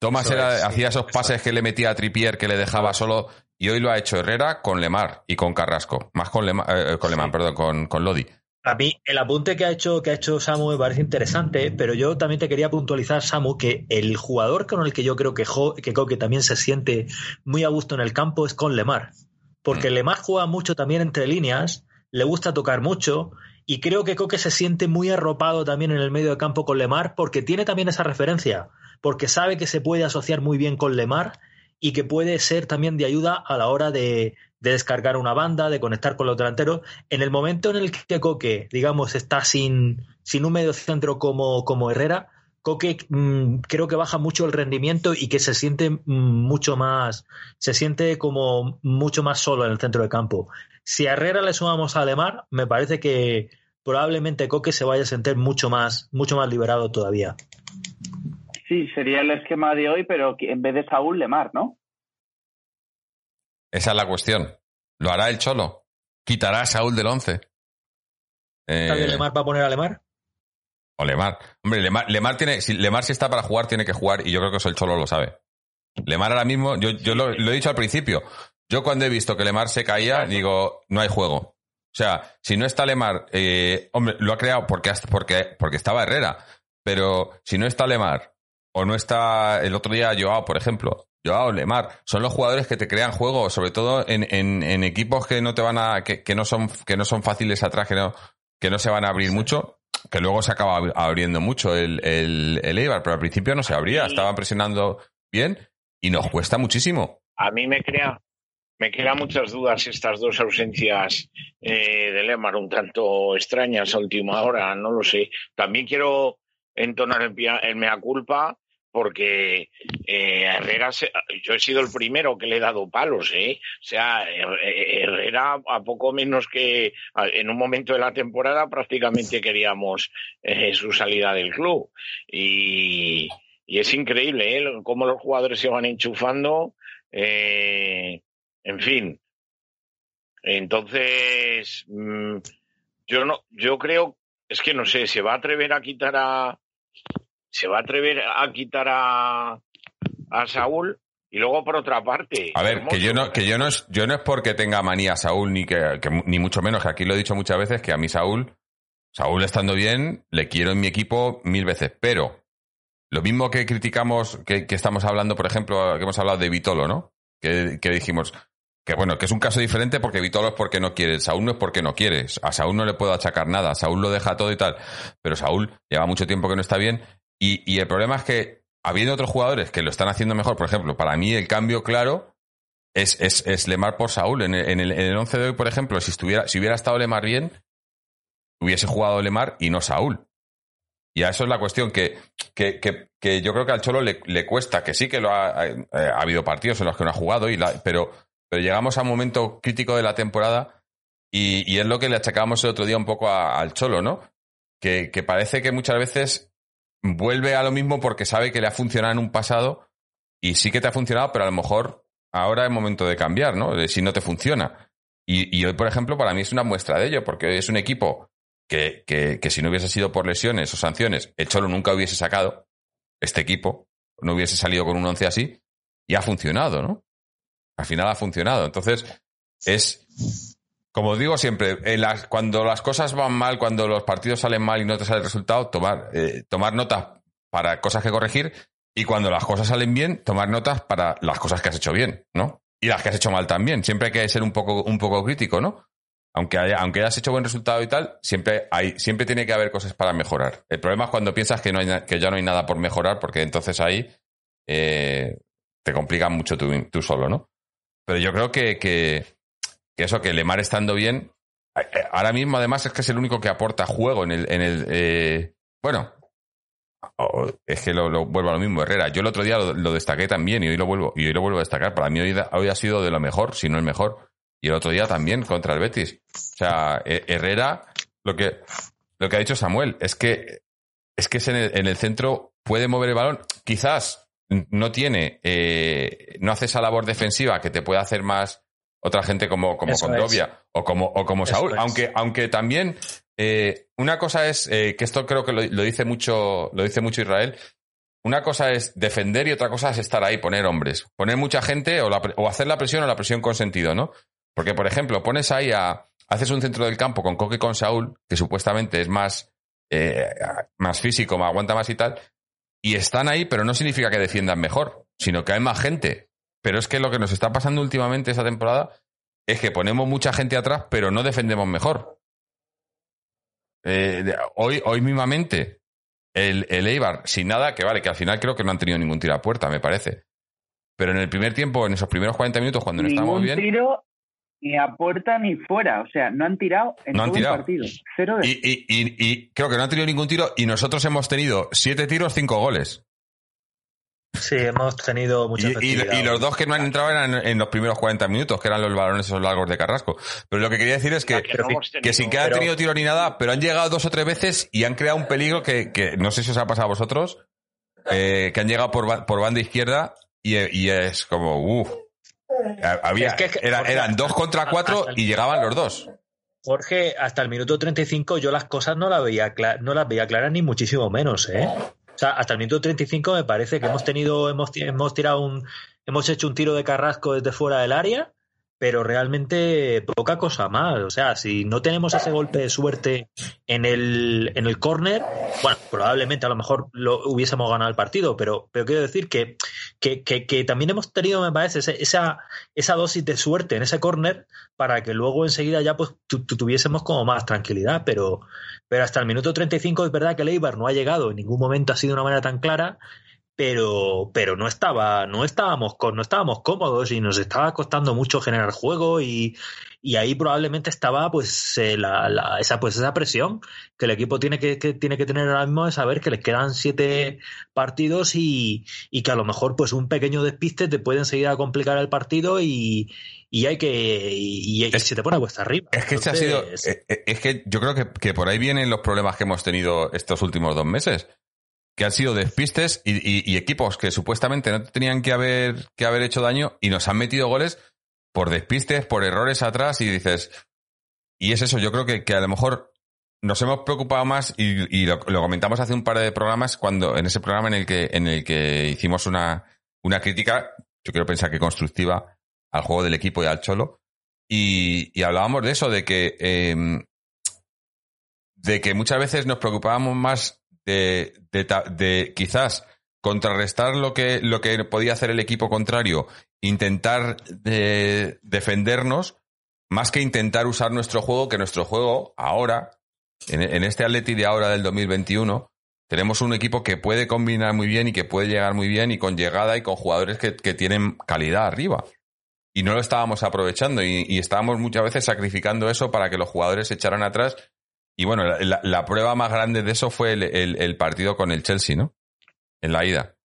Speaker 2: Thomas
Speaker 5: Eso
Speaker 2: era-
Speaker 5: es,
Speaker 2: hacía esos
Speaker 5: eso
Speaker 2: pases que le metía a Trippier, que le dejaba solo, y hoy lo ha hecho Herrera con Lemar y con Carrasco. Más con Lemar, eh, con Lemar,
Speaker 5: Sí.
Speaker 2: perdón, con, con Lodi.
Speaker 5: A mí el apunte que ha hecho que ha hecho Samu me parece interesante, pero yo también te quería puntualizar, Samu, que el jugador con el que yo creo que, Jo- que Coque también se siente muy a gusto en el campo es con Lemar. Porque Lemar juega mucho también entre líneas, le gusta tocar mucho, y creo que Coque se siente muy arropado también en el medio de campo con Lemar, porque tiene también esa referencia, porque sabe que se puede asociar muy bien con Lemar y que puede ser también de ayuda a la hora de, de descargar una banda, de conectar con los delanteros. En el momento en el que Coque, digamos, está sin, sin un medio centro como, como Herrera, Coque mm, creo que baja mucho el rendimiento y que se siente mm, mucho más, se siente como mucho más solo en el centro de campo. Si a Herrera le sumamos a Lemar, me parece que probablemente Coque se vaya a sentir mucho más, mucho más liberado todavía.
Speaker 4: Sí, sería el esquema de hoy, pero en vez de Saúl, Lemar, ¿no?
Speaker 2: Esa es la cuestión. ¿Lo hará el Cholo? ¿Quitará a Saúl del once? Eh,
Speaker 5: ¿Está bien Lemar va a poner a Lemar?
Speaker 2: o Lemar. Hombre, Lemar, Lemar tiene, si Lemar si está para jugar, tiene que jugar, y yo creo que eso el Cholo lo sabe. Lemar ahora mismo, yo, yo lo, lo he dicho al principio, yo cuando he visto que Lemar se caía, digo, no hay juego. O sea, si no está Lemar, eh, hombre, lo ha creado porque, porque, porque estaba Herrera, pero si no está Lemar, o no está el otro día Joao, por ejemplo, Joao, Lemar, son los jugadores que te crean juego, sobre todo en, en, en equipos que no te van a, que, que no son, que no son fáciles atrás, que no, que no se van a abrir mucho, que luego se acaba ab- abriendo mucho el, el, el Eibar, pero al principio no se abría, estaban presionando bien y nos cuesta muchísimo.
Speaker 3: A mí me crea, me crea muchas dudas estas dos ausencias eh, de Lemar, un tanto extrañas a última hora, no lo sé. También quiero entonar el, el mea culpa porque eh, Herrera, se- yo he sido el primero que le he dado palos, ¿eh? O sea, Her- Herrera a poco menos que en un momento de la temporada prácticamente queríamos eh, su salida del club. Y, es increíble, ¿eh? Cómo los jugadores se van enchufando. En fin. Entonces, mm, yo no, yo creo, es que no sé, se va a atrever a quitar a, se va a atrever a quitar a, a Saúl y luego por otra parte.
Speaker 2: A ver,
Speaker 3: Hermoso,
Speaker 2: que yo no, que yo no es, yo no es porque tenga manía a Saúl, ni que, que- ni mucho menos, que aquí lo he dicho muchas veces, que a mí Saúl, Saúl estando bien, le quiero en mi equipo mil veces, pero lo mismo que criticamos, que, que estamos hablando, por ejemplo, que hemos hablado de Vitolo, ¿no? Que, que dijimos que bueno, que es un caso diferente porque Vitolo es porque no quiere, Saúl no es porque no quiere, a Saúl no le puedo achacar nada, Saúl lo deja todo y tal, pero Saúl lleva mucho tiempo que no está bien y, y el problema es que habiendo otros jugadores que lo están haciendo mejor, por ejemplo, para mí el cambio claro es, es, es Lemar por Saúl. En el, en, el, en el 11 de hoy, por ejemplo, si, estuviera, si hubiera estado Lemar bien, hubiese jugado Lemar y no Saúl. Y a eso es la cuestión, que, que, que, que yo creo que al Cholo le, le cuesta, que sí que lo ha, ha habido partidos en los que no ha jugado, y la, pero, pero llegamos a un momento crítico de la temporada y, es lo que le achacábamos el otro día un poco al Cholo, ¿no? Que, parece que muchas veces vuelve a lo mismo porque sabe que le ha funcionado en un pasado y sí que te ha funcionado, pero a lo mejor ahora es momento de cambiar, ¿no? De si no te funciona. Y, y hoy, por ejemplo, para mí es una muestra de ello, porque hoy es un equipo que, que, que si no hubiese sido por lesiones o sanciones, el Cholo nunca hubiese sacado este equipo, no hubiese salido con un once así, y ha funcionado, ¿no? Al final ha funcionado. Entonces, es, como digo siempre, cuando las cosas van mal, cuando los partidos salen mal y no te sale el resultado, tomar, eh, tomar notas para cosas que corregir y cuando las cosas salen bien, tomar notas para las cosas que has hecho bien, ¿no? Y las que has hecho mal también. Siempre hay que ser un poco, un poco crítico, ¿no? Aunque, haya, aunque hayas hecho buen resultado y tal, siempre, hay, siempre tiene que haber cosas para mejorar. El problema es cuando piensas que, no hay, que ya no hay nada por mejorar, porque entonces ahí eh, te complica mucho tú solo, ¿no? Pero yo creo que, que, que eso, que Lemar estando bien, eh, ahora mismo además es que es el único que aporta juego en el... En el eh, bueno, es que lo, vuelvo a lo mismo, Herrera. Yo el otro día lo, lo destaqué también y hoy lo vuelvo y hoy lo vuelvo a destacar. Para mí hoy, hoy ha sido de lo mejor, si no el mejor. Y el otro día también contra el Betis. O sea, eh, Herrera, lo que, lo que ha dicho Samuel, es que es que es en, el, en el centro puede mover el balón. Quizás no tiene, eh, no hace esa labor defensiva que te puede hacer más otra gente como, como
Speaker 5: Eso
Speaker 2: Condovia o como, o como
Speaker 5: Eso
Speaker 2: Saúl.
Speaker 5: es.
Speaker 2: Aunque, aunque también eh, una cosa es, eh, que esto creo que lo, lo, dice mucho, lo dice mucho Israel, una cosa es defender y otra cosa es estar ahí, poner hombres. Poner mucha gente o, la, o hacer la presión o la presión con sentido, ¿no? Porque, por ejemplo, pones ahí a, haces un centro del campo con Coque y con Saúl, que supuestamente es más, eh, más físico, más aguanta más y tal, y están ahí, pero no significa que defiendan mejor, sino que hay más gente. Pero es que lo que nos está pasando últimamente esta temporada es que ponemos mucha gente atrás, pero no defendemos mejor. Eh, hoy, hoy mismamente, el, el Eibar, sin nada, que vale, que al final creo que no han tenido ningún tiro a puerta, me parece. Pero en el primer tiempo, en esos primeros 40 minutos, cuando no estábamos bien.
Speaker 4: tiro ni a puerta ni fuera. O sea, no han tirado en
Speaker 2: no
Speaker 4: todo
Speaker 2: han tirado.
Speaker 4: el partido. Cero de...
Speaker 2: Y, y, y, y, creo que no han tenido ningún tiro y nosotros hemos tenido siete tiros, cinco goles.
Speaker 5: Sí, hemos tenido mucha
Speaker 2: y, y, los dos que no han entrado eran en, en, los primeros 40 minutos, que eran los balones esos largos de Carrasco. Pero lo que quería decir es que,
Speaker 3: que, no tenido,
Speaker 2: que sin que hayan tenido tiro ni nada, pero han llegado dos o tres veces y han creado un peligro que, que no sé si os ha pasado a vosotros, eh, que han llegado por, por banda izquierda y, y es como, uff. Había, es que, era, eran dos contra cuatro y llegaban los dos.
Speaker 5: Jorge, hasta el minuto 35 yo las cosas no las veía, no las veía claras ni muchísimo menos, ¿eh? O sea, hasta el minuto 35 me parece que hemos tenido, hemos, hemos tirado un, hemos hecho un tiro de carrasco desde fuera del área, pero realmente poca cosa más. O sea, si no tenemos ese golpe de suerte en el, en el córner, bueno, probablemente a lo mejor lo hubiésemos ganado el partido, pero, pero quiero decir que, que, que, también hemos tenido, me parece, esa, esa dosis de suerte en ese córner para que luego enseguida ya pues tuviésemos como más tranquilidad, pero, pero hasta el minuto 35 es verdad que el Eibar no ha llegado, en ningún momento ha sido de una manera tan clara, pero, pero no estaba, no estábamos no estábamos cómodos y nos estaba costando mucho generar juego y, y ahí probablemente estaba pues eh, la, la, esa pues esa presión que el equipo tiene que, que, tiene que tener ahora mismo de saber que les quedan siete partidos y, y que a lo mejor pues un pequeño despiste te puede enseguida a complicar el partido y, y hay que y, y
Speaker 2: es,
Speaker 5: se te pone cuesta arriba.
Speaker 2: Es que Entonces, ha sido es que yo creo que, que por ahí vienen los problemas que hemos tenido estos últimos dos meses que han sido despistes y, y, equipos que supuestamente no tenían que haber, que haber hecho daño y nos han metido goles por despistes, por errores atrás y dices, y es eso, yo creo que, a lo mejor nos hemos preocupado más y, y lo, comentamos hace un par de programas cuando, en ese programa en el que, en el que hicimos una, una crítica, yo quiero pensar que constructiva, al juego del equipo y al Cholo, y, hablábamos de eso, de que, eh, de que muchas veces nos preocupábamos más de, de, de, quizás contrarrestar lo que, lo que podía hacer el equipo contrario, intentar de, defendernos, más que intentar usar nuestro juego, que nuestro juego ahora, en, en este Atleti de ahora del 2021, tenemos un equipo que puede combinar muy bien y que puede llegar muy bien y con llegada y con jugadores que, que tienen calidad arriba. Y no lo estábamos aprovechando y, y estábamos muchas veces sacrificando eso para que los jugadores se echaran atrás y bueno, la, la, prueba más grande de eso fue el, el, el, partido con el Chelsea, ¿no? En la ida.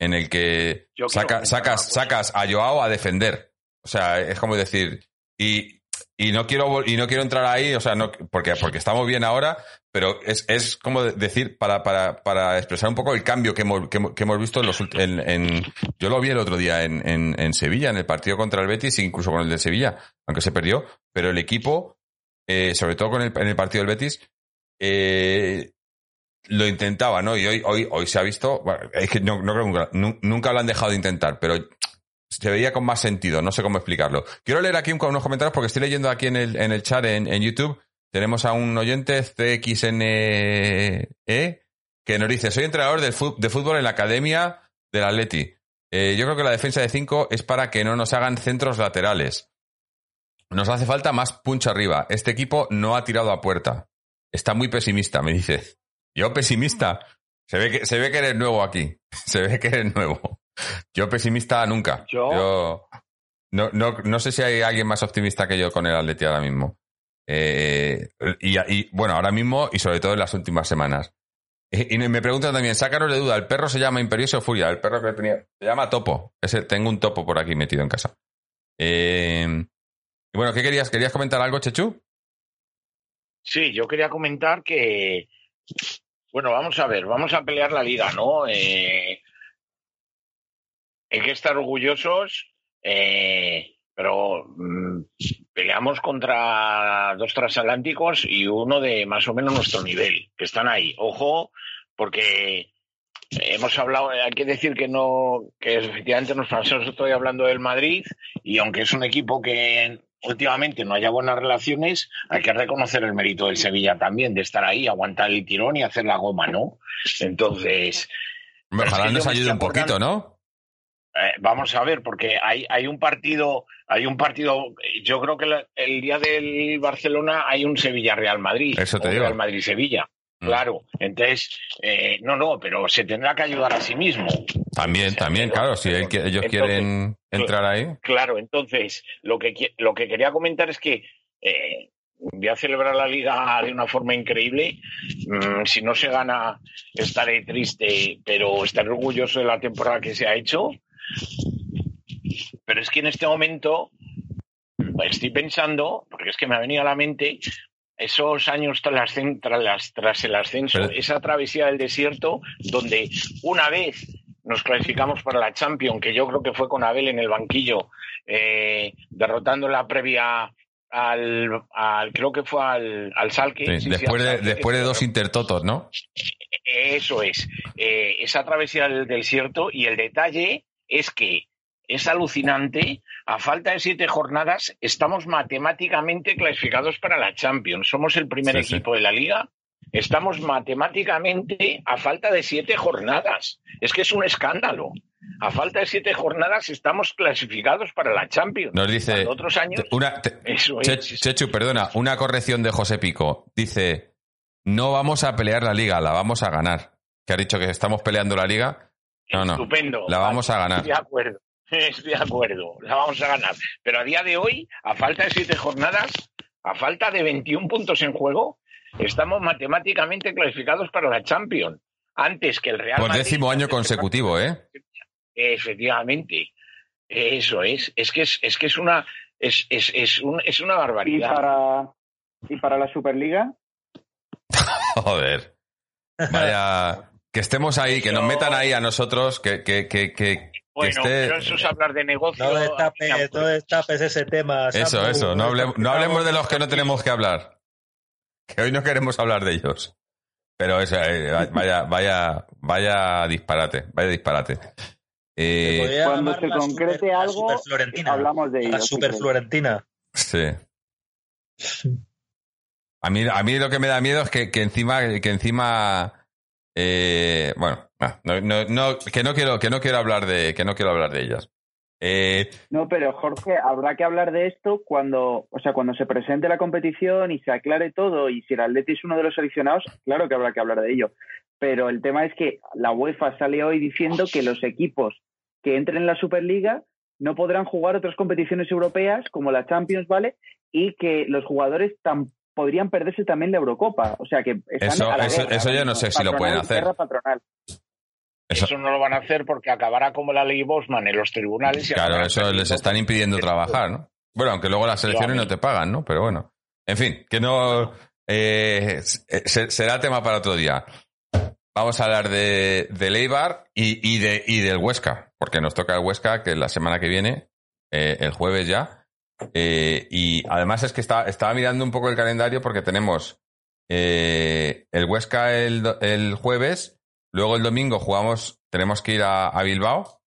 Speaker 2: En el que saca, sacas, sacas a Joao a defender. O sea, es como decir, y, y no quiero y no quiero entrar ahí, o sea, no porque, porque estamos bien ahora, pero es, es como decir, para, para, para expresar un poco el cambio que hemos, que, que hemos visto en los en, en, yo lo vi el otro día en, en, en Sevilla, en el partido contra el Betis, incluso con el de Sevilla, aunque se perdió, pero el equipo eh, sobre todo con el, en el partido del Betis, eh, lo intentaba, ¿no? Y hoy, hoy, hoy se ha visto, bueno, es que no, no creo nunca, nunca lo han dejado de intentar, pero se veía con más sentido, no sé cómo explicarlo. Quiero leer aquí unos comentarios porque estoy leyendo aquí en el, en el chat en, en YouTube. Tenemos a un oyente, CXNE, que nos dice, soy entrenador de fútbol en la academia del Atleti. Eh, yo creo que la defensa de 5 es para que no nos hagan centros laterales. Nos hace falta más punch arriba. Este equipo no ha tirado a puerta. Está muy pesimista, me dice. Yo pesimista. Se ve que, se ve que eres nuevo aquí. Se ve que eres nuevo. Yo pesimista nunca.
Speaker 3: Yo,
Speaker 2: yo no, no, no sé si hay alguien más optimista que yo con el Atleti ahora mismo. Eh, y, y, bueno, ahora mismo y sobre todo en las últimas semanas. Y, y me preguntan también, sácanos de duda, ¿el perro se llama Imperioso o Furia? El perro que tenía, se llama Topo. Ese, tengo un topo por aquí metido en casa. Eh, y bueno, ¿qué querías? ¿Querías comentar algo, Chechu?
Speaker 3: Sí, yo quería comentar que, bueno, vamos a ver, vamos a pelear la liga, ¿no? Eh, hay que estar orgullosos, eh, pero mm, peleamos contra dos transatlánticos y uno de más o menos nuestro nivel, que están ahí. Ojo, porque hemos hablado, hay que decir que no, que efectivamente nos pasamos estoy hablando del Madrid y aunque es un equipo que últimamente no haya buenas relaciones, hay que reconocer el mérito del Sevilla también, de estar ahí, aguantar el tirón y hacer la goma, ¿no? Entonces...
Speaker 2: Ojalá nos ayude un poquito, ¿no?
Speaker 3: Eh, vamos a ver, porque hay, hay un partido, hay un partido, yo creo que el día del Barcelona hay un Sevilla-Real Madrid.
Speaker 2: Eso te digo.
Speaker 3: Real Madrid-Sevilla. Mm. Claro, entonces, eh, no, no, pero se tendrá que ayudar a sí mismo.
Speaker 2: También, también, claro, si ellos quieren entrar ahí.
Speaker 3: Claro, entonces, lo que, lo que quería comentar es que eh, voy a celebrar la liga de una forma increíble. Mm, si no se gana, estaré triste, pero estaré orgulloso de la temporada que se ha hecho. Pero es que en este momento estoy pensando, porque es que me ha venido a la mente, esos años tras, tras, el ascenso, esa travesía del desierto, donde una vez nos clasificamos para la Champions, que yo creo que fue con Abel en el banquillo, eh, derrotando la previa al, creo que fue al, al Salque.
Speaker 2: después, de, después de dos intertotos, ¿no?
Speaker 3: Eso es. Eh, esa travesía del desierto y el detalle es que es alucinante. A falta de siete jornadas, estamos matemáticamente clasificados para la Champions. Somos el primer equipo de la liga. Estamos matemáticamente a falta de siete jornadas. Es que es un escándalo. A falta de siete jornadas estamos clasificados para la Champions.
Speaker 2: Nos dice.
Speaker 3: Otros años.
Speaker 2: Una, Chechu, perdona, una corrección de José Pico. Dice: No vamos a pelear la liga, la vamos a ganar. Que ha dicho que estamos peleando la liga. No, no.
Speaker 3: Estupendo.
Speaker 2: La vamos a ganar.
Speaker 3: De acuerdo. Estoy de acuerdo, la vamos a ganar. Pero a día de hoy, a falta de siete jornadas, a falta de 21 puntos en juego, estamos matemáticamente clasificados para la Champions. Antes que el Real
Speaker 2: Por décimo año consecutivo, ¿eh?
Speaker 3: Efectivamente. Eso es. Es que es, es que es una es, es, es, un, es una barbaridad.
Speaker 4: ¿Y para, ¿Y para la Superliga?
Speaker 2: Joder. Vaya. Que estemos ahí, que nos metan ahí a nosotros, que, que, que, que,
Speaker 3: bueno, pero eso es hablar de negocio. No
Speaker 5: destapes, no destapes ese tema.
Speaker 2: Eso, eso. No, hablemos de los que no tenemos que hablar. Que hoy no queremos hablar de ellos. Pero eso, eh, vaya, vaya, vaya disparate, vaya disparate.
Speaker 4: Eh, cuando se concrete algo, hablamos de ello.
Speaker 5: La super Florentina.
Speaker 2: Sí. A mí, a mí lo que me da miedo es que, que encima, que encima eh, bueno, no, no, que no quiero, que no quiero hablar de, que no quiero hablar de ellas. Eh,
Speaker 4: no, pero Jorge, habrá que hablar de esto cuando, o sea, cuando se presente la competición y se aclare todo y si el Atleti es uno de los seleccionados, claro que habrá que hablar de ello. Pero el tema es que la UEFA sale hoy diciendo que los equipos que entren en la Superliga no podrán jugar otras competiciones europeas como la Champions, ¿vale? Y que los jugadores podrían perderse también la Eurocopa. O sea que
Speaker 2: eso, eso, yo no sé si lo pueden hacer.
Speaker 3: Eso. no lo van a hacer porque acabará como la ley Bosman en los tribunales.
Speaker 2: claro, eso les están impidiendo trabajar, ¿no? Bueno, aunque luego las selecciones no te pagan, ¿no? Pero bueno. En fin, que no. Eh, será tema para otro día. Vamos a hablar de, de Leibar y, de, y del Huesca, porque nos toca el Huesca, que la semana que viene, eh, el jueves ya, eh, y además es que está, estaba mirando un poco el calendario porque tenemos eh, el Huesca el, jueves, luego el domingo jugamos, tenemos que ir a, Bilbao,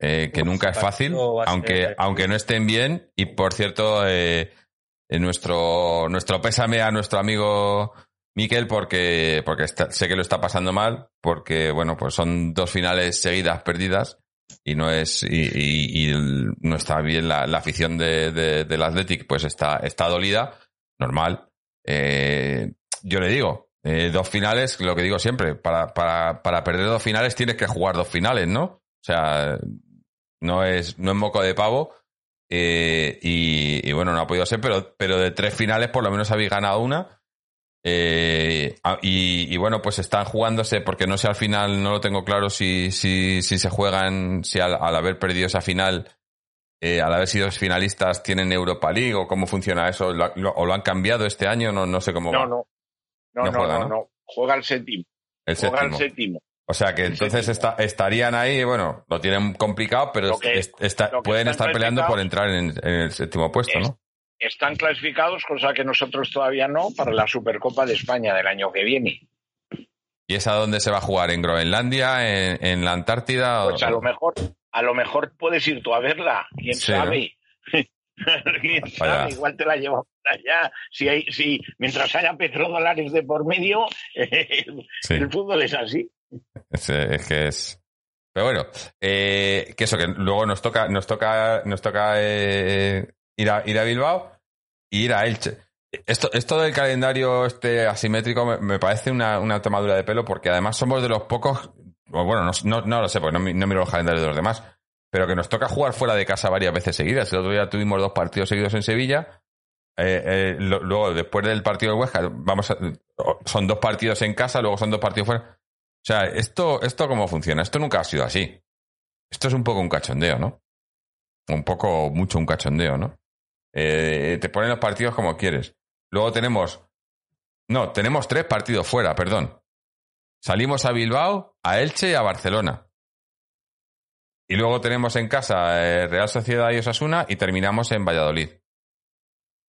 Speaker 2: eh, que nunca es fácil, aunque, aunque no estén bien. Y por cierto, nuestro, nuestro pésame a nuestro amigo Miquel porque, porque sé que lo está pasando mal, porque bueno, pues son dos finales seguidas perdidas y no es y, y, no está bien la, la afición de, de, del Athletic pues está, está dolida normal eh, yo le digo eh, dos finales lo que digo siempre para, para, para perder dos finales tienes que jugar dos finales no o sea no es no es moco de pavo eh, y, y, bueno no ha podido ser pero pero de tres finales por lo menos habéis ganado una. Eh, y, bueno, pues están jugándose, porque no sé al final, no lo tengo claro si, si, si se juegan, si al, haber perdido esa final, eh, al haber sido finalistas, tienen Europa League o cómo funciona eso, o lo han cambiado este año, no, no sé cómo
Speaker 3: no, No, no, no, no, no, juega el séptimo.
Speaker 2: El
Speaker 3: juega
Speaker 2: séptimo.
Speaker 3: el séptimo.
Speaker 2: O sea que entonces está, estarían ahí, bueno, lo tienen complicado, pero
Speaker 3: que-
Speaker 2: está- pueden estar peleando por entrar en, en el séptimo puesto,
Speaker 3: Es-
Speaker 2: ¿no?
Speaker 3: Están clasificados, cosa que nosotros todavía no, para la Supercopa de España del año que viene.
Speaker 2: ¿Y es a dónde se va a jugar? ¿En Groenlandia? ¿En, en la Antártida?
Speaker 3: Pues a lo mejor, a lo mejor puedes ir tú a verla, quién
Speaker 2: Sí,
Speaker 3: sabe. ¿Quién sabe? Igual te la llevamos allá. Si hay, si mientras haya petrodólares de por medio,
Speaker 2: Sí.
Speaker 3: el fútbol es así.
Speaker 2: Es, eh, es que es. Pero bueno, eh, que eso, que luego nos toca, nos toca, nos toca eh, ir, a, ir a Bilbao y ir a Elche. Esto, esto del calendario este asimétrico me, me parece una, una tomadura de pelo porque además somos de los pocos, bueno, no, no, no lo sé, porque no, no miro los calendarios de los demás, pero que nos toca jugar fuera de casa varias veces seguidas. El otro día tuvimos dos partidos seguidos en Sevilla. Eh, eh, luego, después del partido de Huesca, vamos a- son dos partidos en casa, luego son dos partidos fuera. O sea, esto, esto cómo funciona. Esto nunca ha sido así. Esto es un poco un cachondeo, ¿no? Un poco, mucho un cachondeo, ¿no? Eh, te ponen los partidos como quieres. Luego tenemos, no, tenemos tres partidos fuera, perdón. Salimos a Bilbao, a Elche y a Barcelona. Y luego tenemos en casa Real Sociedad y Osasuna y terminamos en Valladolid.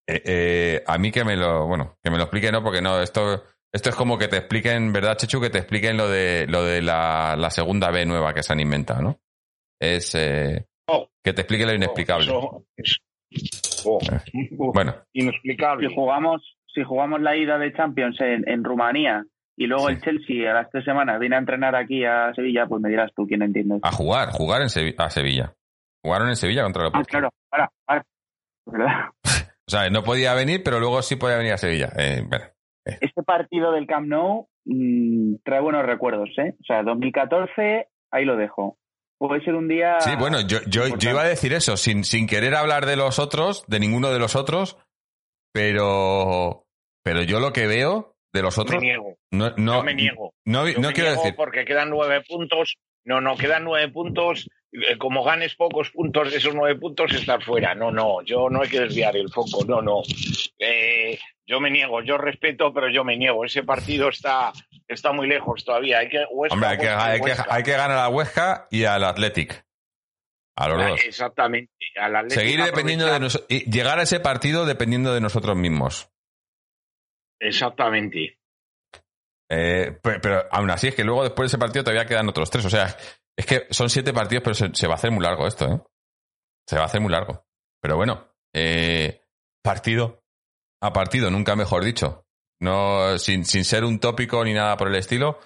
Speaker 2: Eh, eh, a mí que me lo, bueno, que me lo explique, ¿no? Porque no, esto, esto es como que te expliquen, ¿verdad, Chechu? Que te expliquen lo de, lo de la, la segunda B nueva que se han inventado, ¿no? Es eh,
Speaker 3: Oh.
Speaker 2: que te explique lo inexplicable.
Speaker 3: Eso es- oh, oh,
Speaker 2: Bueno,
Speaker 3: inexplicable.
Speaker 4: Si jugamos, si jugamos la ida de Champions en, en Rumanía y luego
Speaker 2: Sí.
Speaker 4: el Chelsea a las tres semanas viene a entrenar aquí a Sevilla, pues me dirás tú quién entiende.
Speaker 2: a jugar, jugar en Sevi- a Sevilla. Jugaron en Sevilla contra el
Speaker 4: Ah, claro, ahora, ahora. ¿Verdad?
Speaker 2: Sea, no podía venir, pero luego sí podía venir a Sevilla. Eh, bueno,
Speaker 4: Este partido del Camp Nou mm, trae buenos recuerdos, ¿eh? O sea, 2014, ahí lo dejo. Puede ser un día.
Speaker 2: Sí, bueno, yo, yo, iba a decir eso, sin, sin querer hablar de los otros, de ninguno de los otros, pero, pero yo lo que veo de los
Speaker 3: me
Speaker 2: otros,
Speaker 3: niego.
Speaker 2: no, no,
Speaker 3: yo me niego.
Speaker 2: no,
Speaker 3: Yo
Speaker 2: no
Speaker 3: me
Speaker 2: quiero
Speaker 3: niego
Speaker 2: decir,
Speaker 3: porque quedan nueve puntos. No, no, quedan nueve puntos. Eh, Como ganes pocos puntos de esos nueve puntos, estar fuera. No, no, yo no hay que desviar el foco. No, no. Eh, yo me niego, yo respeto, pero yo me niego. Ese partido está, está muy lejos todavía. Hay que, Huesca,
Speaker 2: hombre, hay que,
Speaker 3: Huesca,
Speaker 2: hay, que,
Speaker 3: Huesca.
Speaker 2: hay que ganar a Huesca y al Athletic. A los
Speaker 3: Ah,
Speaker 2: dos.
Speaker 3: Exactamente. Al Atlético
Speaker 2: Seguir dependiendo de nosotros, y llegar a ese partido dependiendo de nosotros mismos.
Speaker 3: Exactamente.
Speaker 2: Eh, pero, pero aún así es que luego después de ese partido todavía quedan otros tres. O sea, es que son siete partidos, pero se, se va a hacer muy largo esto, ¿eh? Se va a hacer muy largo. Pero bueno, eh, partido a partido, nunca mejor dicho. No, sin, sin ser un tópico ni nada por el estilo,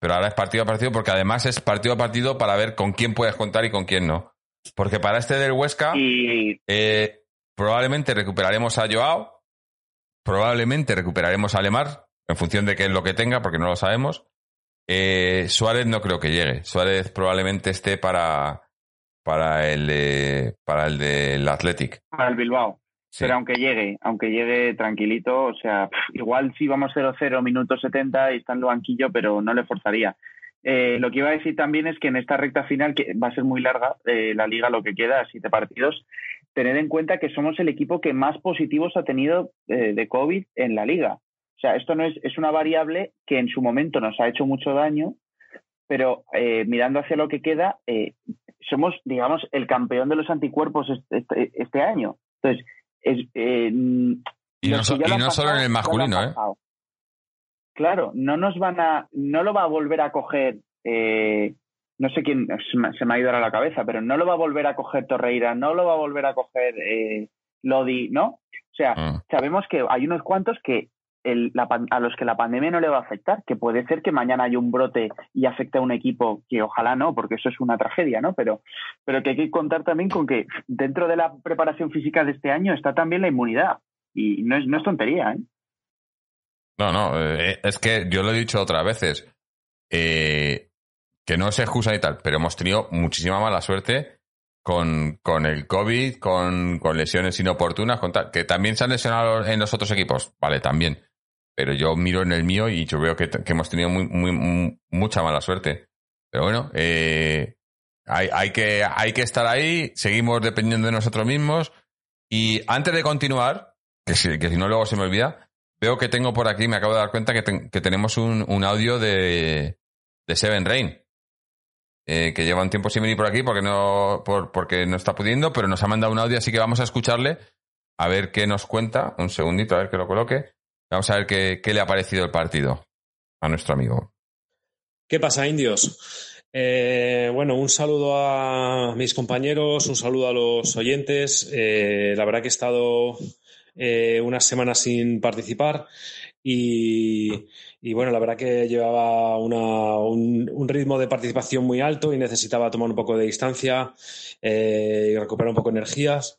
Speaker 2: pero ahora es partido a partido porque además es partido a partido para ver con quién puedes contar y con quién no. Porque para este del Huesca, eh, probablemente recuperaremos a Joao, probablemente recuperaremos a Lemar, en función de qué es lo que tenga, porque no lo sabemos. Eh, Suárez no creo que llegue. Suárez probablemente esté para, para el de, para el del Athletic.
Speaker 4: para el Bilbao.
Speaker 2: Sí.
Speaker 4: Pero aunque llegue, aunque llegue tranquilito, o sea, pff, igual sí vamos 0-0, minuto 70 y está en el banquillo, pero no le forzaría. Eh, lo que iba a decir también es que en esta recta final, que va a ser muy larga, eh, la liga lo que queda, siete partidos, tened en cuenta que somos el equipo que más positivos ha tenido eh, de COVID en la liga. O sea, esto no es, es una variable que en su momento nos ha hecho mucho daño, pero eh, mirando hacia lo que queda, eh, somos, digamos, el campeón de los anticuerpos este, este- este año. Entonces, es, eh,
Speaker 2: Y no,
Speaker 4: los
Speaker 2: so-
Speaker 4: que ya
Speaker 2: y no solo en
Speaker 4: pasado,
Speaker 2: el masculino, ¿eh?
Speaker 4: pasado. Claro, no nos van a, no lo va a volver a coger, eh, no sé quién, se me, ha ido ahora la cabeza, pero no lo va a volver a coger Torreira, no lo va a volver a coger Lodi, ¿no? O sea,
Speaker 2: Mm.
Speaker 4: sabemos que hay unos cuantos que el- la a los que la pandemia no le va a afectar, que puede ser que mañana haya un brote y afecte a un equipo, que ojalá no, porque eso es una tragedia, ¿no? Pero, pero que hay que contar también con que dentro de la preparación física de este año está también la inmunidad. Y no es, no es tontería, ¿eh?
Speaker 2: No, no, eh, es que yo lo he dicho otras veces, eh, que no se excusa y tal, pero hemos tenido muchísima mala suerte con, con el COVID, con, con lesiones inoportunas, con tal, que también se han lesionado en los otros equipos, vale, también, pero yo miro en el mío y yo veo que, hemos tenido mucha mala suerte. Pero bueno, eh, hay, que, estar ahí, seguimos dependiendo de nosotros mismos. Y antes de continuar, que si, no luego se me olvida, veo que tengo por aquí, me acabo de dar cuenta que, ten- que tenemos un, audio de, de Seven Rain, eh, que lleva un tiempo sin venir por aquí porque no, por, porque no está pudiendo, pero nos ha mandado un audio, así que vamos a escucharle a ver qué nos cuenta. Un segundito, a ver que lo coloque. Vamos a ver qué, qué le ha parecido el partido a nuestro amigo.
Speaker 6: ¿Qué pasa, indios? Eh, bueno, un saludo a mis compañeros, un saludo a los oyentes. Eh, la verdad que he estado eh, unas semanas sin participar y, bueno, la verdad que llevaba un, un, ritmo de participación muy alto y necesitaba tomar un poco de distancia y recuperar un poco de energías.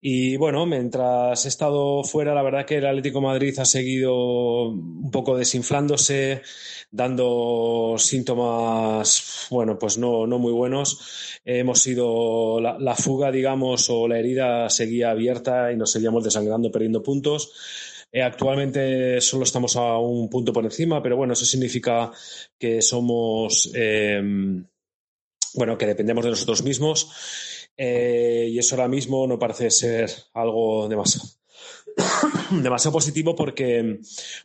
Speaker 6: Y bueno, mientras he estado fuera, la verdad que el Atlético Madrid ha seguido un poco desinflándose, dando síntomas, bueno, pues no, no muy buenos. Hemos sido, la, la, fuga, digamos, o la herida seguía abierta y nos seguíamos desangrando, perdiendo puntos. Eh, actualmente solo estamos a un punto por encima, pero bueno, eso significa que somos, eh, bueno, que dependemos de nosotros mismos eh, y eso ahora mismo no parece ser algo demasiado, demasiado positivo porque,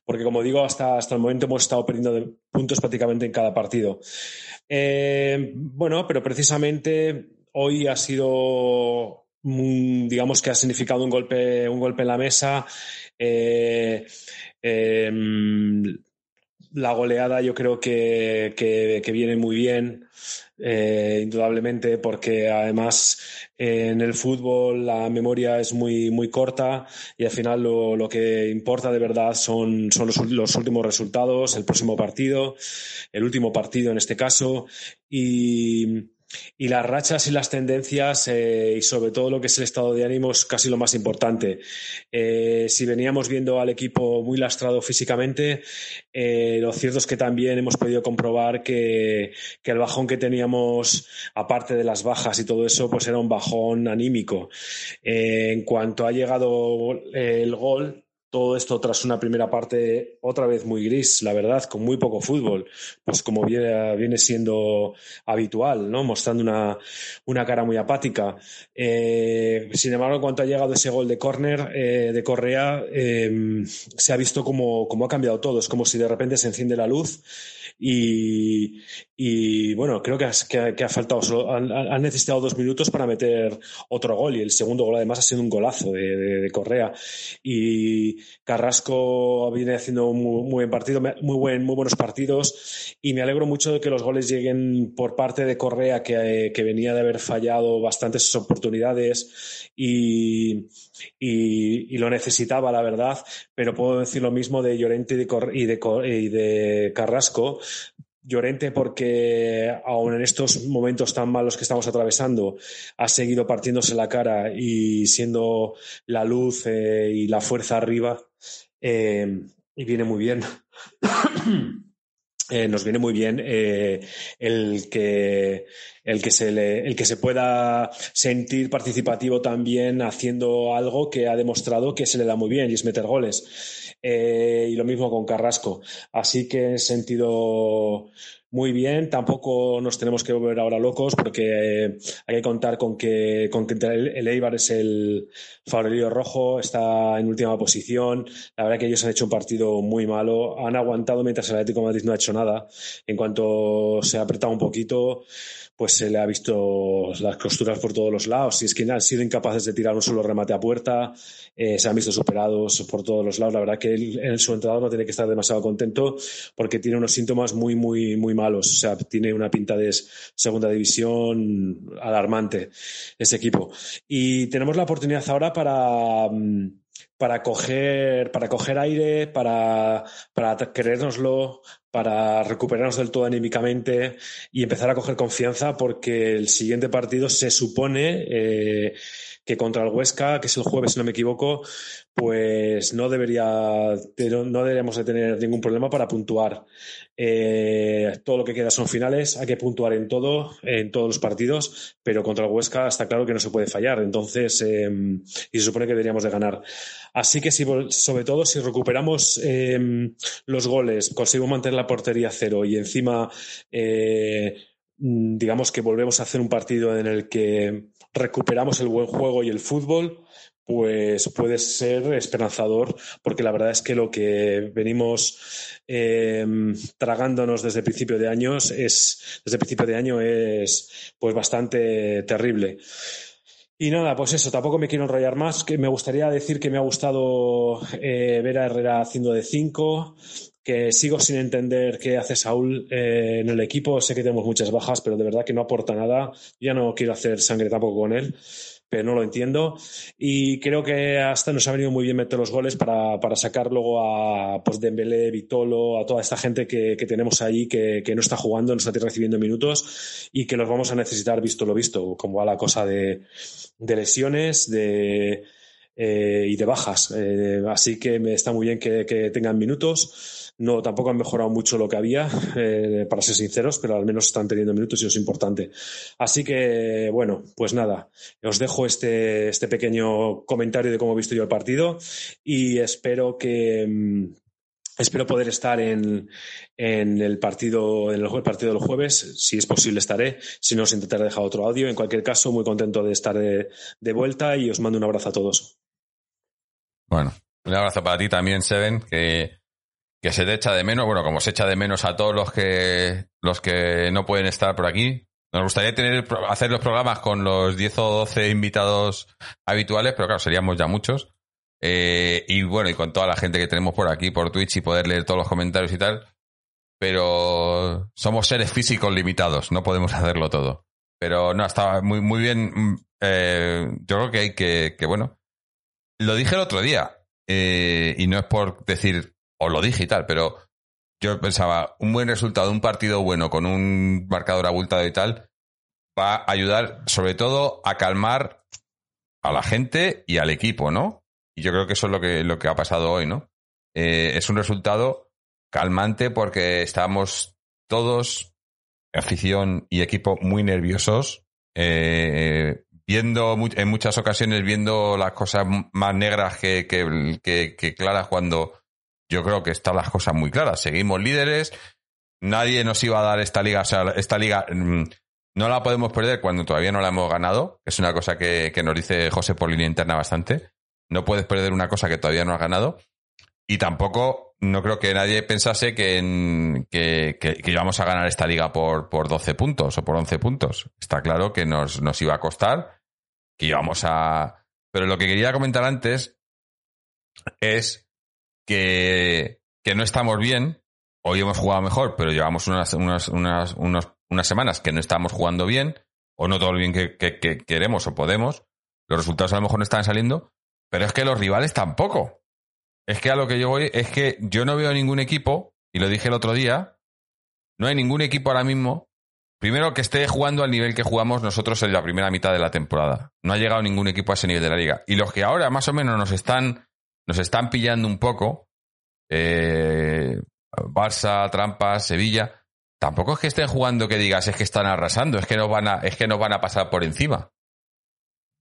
Speaker 6: porque, como digo, hasta, hasta el momento hemos estado perdiendo puntos prácticamente en cada partido. Eh, bueno, pero precisamente hoy ha sido, digamos que ha significado un golpe, un golpe en la mesa. Eh, la goleada yo creo que, que, viene muy bien, eh, indudablemente, porque además en el fútbol la memoria es muy, muy corta y al final lo, lo que importa de verdad son, son los, los, últimos resultados, el próximo partido, el último partido en este caso. Y, y las rachas y las tendencias eh, y sobre todo lo que es el estado de ánimo es casi lo más importante. Eh, si veníamos viendo al equipo muy lastrado físicamente, eh, lo cierto es que también hemos podido comprobar que, que, el bajón que teníamos, aparte de las bajas y todo eso, pues era un bajón anímico. En cuanto ha llegado el gol, todo esto tras una primera parte otra vez muy gris, la verdad, con muy poco fútbol, pues como viene, viene siendo habitual, ¿no? Mostrando una, una cara muy apática. Eh, sin embargo, en cuanto ha llegado ese gol de córner eh, de Correa, eh, se ha visto como, como ha cambiado todo. Es como si de repente se enciende la luz y, y bueno, creo que, ha, que ha faltado, solo, han, necesitado dos minutos para meter otro gol y el segundo gol además ha sido un golazo de, de, Correa. Y Carrasco viene haciendo muy, muy, buen partido, muy, buen, muy buenos partidos y me alegro mucho de que los goles lleguen por parte de Correa, que, que venía de haber fallado bastantes oportunidades y, y, lo necesitaba, la verdad, pero puedo decir lo mismo de Llorente y de, Carrasco, Llorente porque aún en estos momentos tan malos que estamos atravesando ha seguido partiéndose la cara y siendo la luz eh, y la fuerza arriba eh, y viene muy bien. eh, nos viene muy bien el que el que se le, el que se pueda sentir participativo también haciendo algo que ha demostrado que se le da muy bien y es meter goles eh, y lo mismo con Carrasco así que en sentido muy bien. Tampoco nos tenemos que volver ahora locos porque eh, hay que contar con que, con que el Eibar es el favorito rojo, está en última posición. La verdad que ellos han hecho un partido muy malo. Han aguantado mientras el Atlético Madrid no ha hecho nada. En cuanto se ha apretado un poquito, pues se le ha visto las costuras por todos los lados. Y es que han sido incapaces de tirar un solo remate a puerta, eh, se han visto superados por todos los lados. La verdad que él, en su entrada no tiene que estar demasiado contento porque tiene unos síntomas muy, muy, muy malos. O sea, tiene una pinta de segunda división alarmante ese equipo. Y tenemos la oportunidad ahora para mm, para coger, para coger aire, para, para creérnoslo, para recuperarnos del todo anímicamente y empezar a coger confianza porque el siguiente partido se supone eh, que contra el Huesca, que es el jueves si no me equivoco, pues no debería, no deberíamos de tener ningún problema para puntuar. Eh, todo lo que queda son finales, hay que puntuar en todo, en todos los partidos, pero contra el Huesca está claro que no se puede fallar, entonces, eh, y se supone que deberíamos de ganar. Así que si, sobre todo si recuperamos eh, los goles, conseguimos mantener la portería cero y encima eh, digamos que volvemos a hacer un partido en el que recuperamos el buen juego y el fútbol, pues puede ser esperanzador, porque la verdad es que lo que venimos em, tragándonos desde principio de años es, desde principio de año es pues bastante terrible. Y nada, pues eso, tampoco me quiero enrollar más. Que me gustaría decir que me ha gustado eh, ver a Herrera haciendo de 5, que sigo sin entender qué hace Saúl eh, en el equipo. Sé que tenemos muchas bajas, pero de verdad que no aporta nada. Ya no quiero hacer sangre tampoco con él pero no lo entiendo. Y creo que hasta nos ha venido muy bien meter los goles para, para sacar luego a pues, Dembélé, Vitolo, a toda esta gente que, que tenemos ahí que, que, no está jugando, no está recibiendo minutos y que los vamos a necesitar visto lo visto, como va la cosa de, de lesiones de, eh, y de bajas. Eh, así que me está muy bien que, que tengan minutos no, tampoco han mejorado mucho lo que había, eh, para ser sinceros, pero al menos están teniendo minutos y eso es importante. Así que, bueno, pues nada, os dejo este, este pequeño comentario de cómo he visto yo el partido y espero que. Mm, espero poder estar en, en, el partido, en el partido del jueves. Si es posible, estaré. Si no, os intentaré dejar otro audio. En cualquier caso, muy contento de estar de, vuelta y os mando un abrazo a todos.
Speaker 2: Bueno, un abrazo para ti también, Seven, que que se te echa de menos, bueno, como se echa de menos a todos los que los que no pueden estar por aquí. Nos gustaría tener hacer los programas con los 10 o 12 invitados habituales, pero claro, seríamos ya muchos. Eh, y bueno, y con toda la gente que tenemos por aquí, por Twitch, y poder leer todos los comentarios y tal. Pero somos seres físicos limitados, no podemos hacerlo todo. Pero no, estaba muy, muy bien. Mm, eh, yo creo que hay que, bueno. Lo dije el otro día, eh, y no es por decir o lo digital, pero yo pensaba, un buen resultado, un partido bueno con un marcador abultado y tal, va a ayudar sobre todo a calmar a la gente y al equipo, ¿no? Y yo creo que eso es lo que, lo que ha pasado hoy, ¿no? Eh, es un resultado calmante porque estábamos todos, afición y equipo, muy nerviosos, eh, viendo en muchas ocasiones, viendo las cosas más negras que, que, que claras cuando yo creo que están las cosas muy claras. Seguimos líderes, nadie nos iba a dar esta liga, o sea, esta liga mm, no la podemos perder cuando todavía no la hemos ganado, es una cosa que, nos dice José por línea interna bastante. No puedes perder una cosa que todavía no has ganado. Y tampoco, no creo que nadie pensase que, que, que, íbamos a ganar esta liga por, por 12 puntos o por 11 puntos. Está claro que nos, nos iba a costar, que íbamos a... Pero lo que quería comentar antes es que, no estamos bien. Hoy hemos jugado mejor, pero llevamos unas, unas, unas, unas semanas que no estamos jugando bien, o no todo lo bien que, que, queremos o podemos. Los resultados a lo mejor no están saliendo, pero es que los rivales tampoco. Es que a lo que yo voy es que yo no veo ningún equipo, y lo dije el otro día, no hay ningún equipo ahora mismo, primero que esté jugando al nivel que jugamos nosotros en la primera mitad de la temporada. No ha llegado ningún equipo a ese nivel de la liga. Y los que ahora más o menos nos están nos están pillando un poco. Eh, Barça, Trampas, Sevilla. Tampoco es que estén jugando que digas es que están arrasando, es que no van a, es que van a pasar por encima.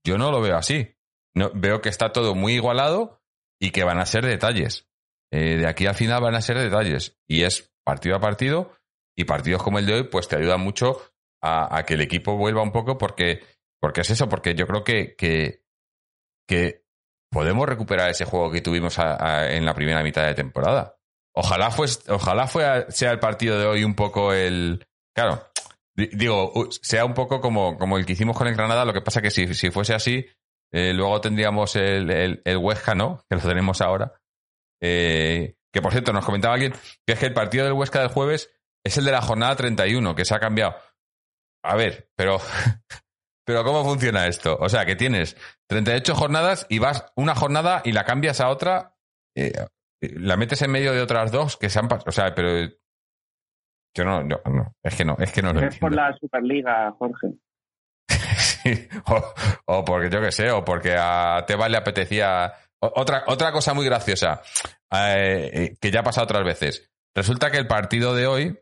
Speaker 2: Yo no lo veo así. No, veo que está todo muy igualado y que van a ser detalles. Eh, de aquí al final van a ser detalles. Y es partido a partido. Y partidos como el de hoy, pues te ayudan mucho a, que el equipo vuelva un poco porque, porque es eso, porque yo creo que, que podemos recuperar ese juego que tuvimos en la primera mitad de temporada. Ojalá, fue, ojalá sea el partido de hoy un poco el... Claro, digo, sea un poco como, como el que hicimos con el Granada, lo que pasa que si, si fuese así, eh, luego tendríamos el, el, el, Huesca, ¿no? Que lo tenemos ahora. Eh, que por cierto, nos comentaba alguien que es que el partido del Huesca del jueves es el de la jornada 31, que se ha cambiado. A ver, pero pero ¿cómo funciona esto? O sea, que tienes 38 jornadas y vas una jornada y la cambias a otra, eh, la metes en medio de otras dos que se han pasado. O sea, pero yo no, no, es que no, es que no lo
Speaker 4: Es por la Superliga, Jorge.
Speaker 2: o, porque yo qué sé, o porque a Tebas le apetecía. Otra, otra cosa muy graciosa, eh, eh, que ya ha pasado otras veces. Resulta que el partido de hoy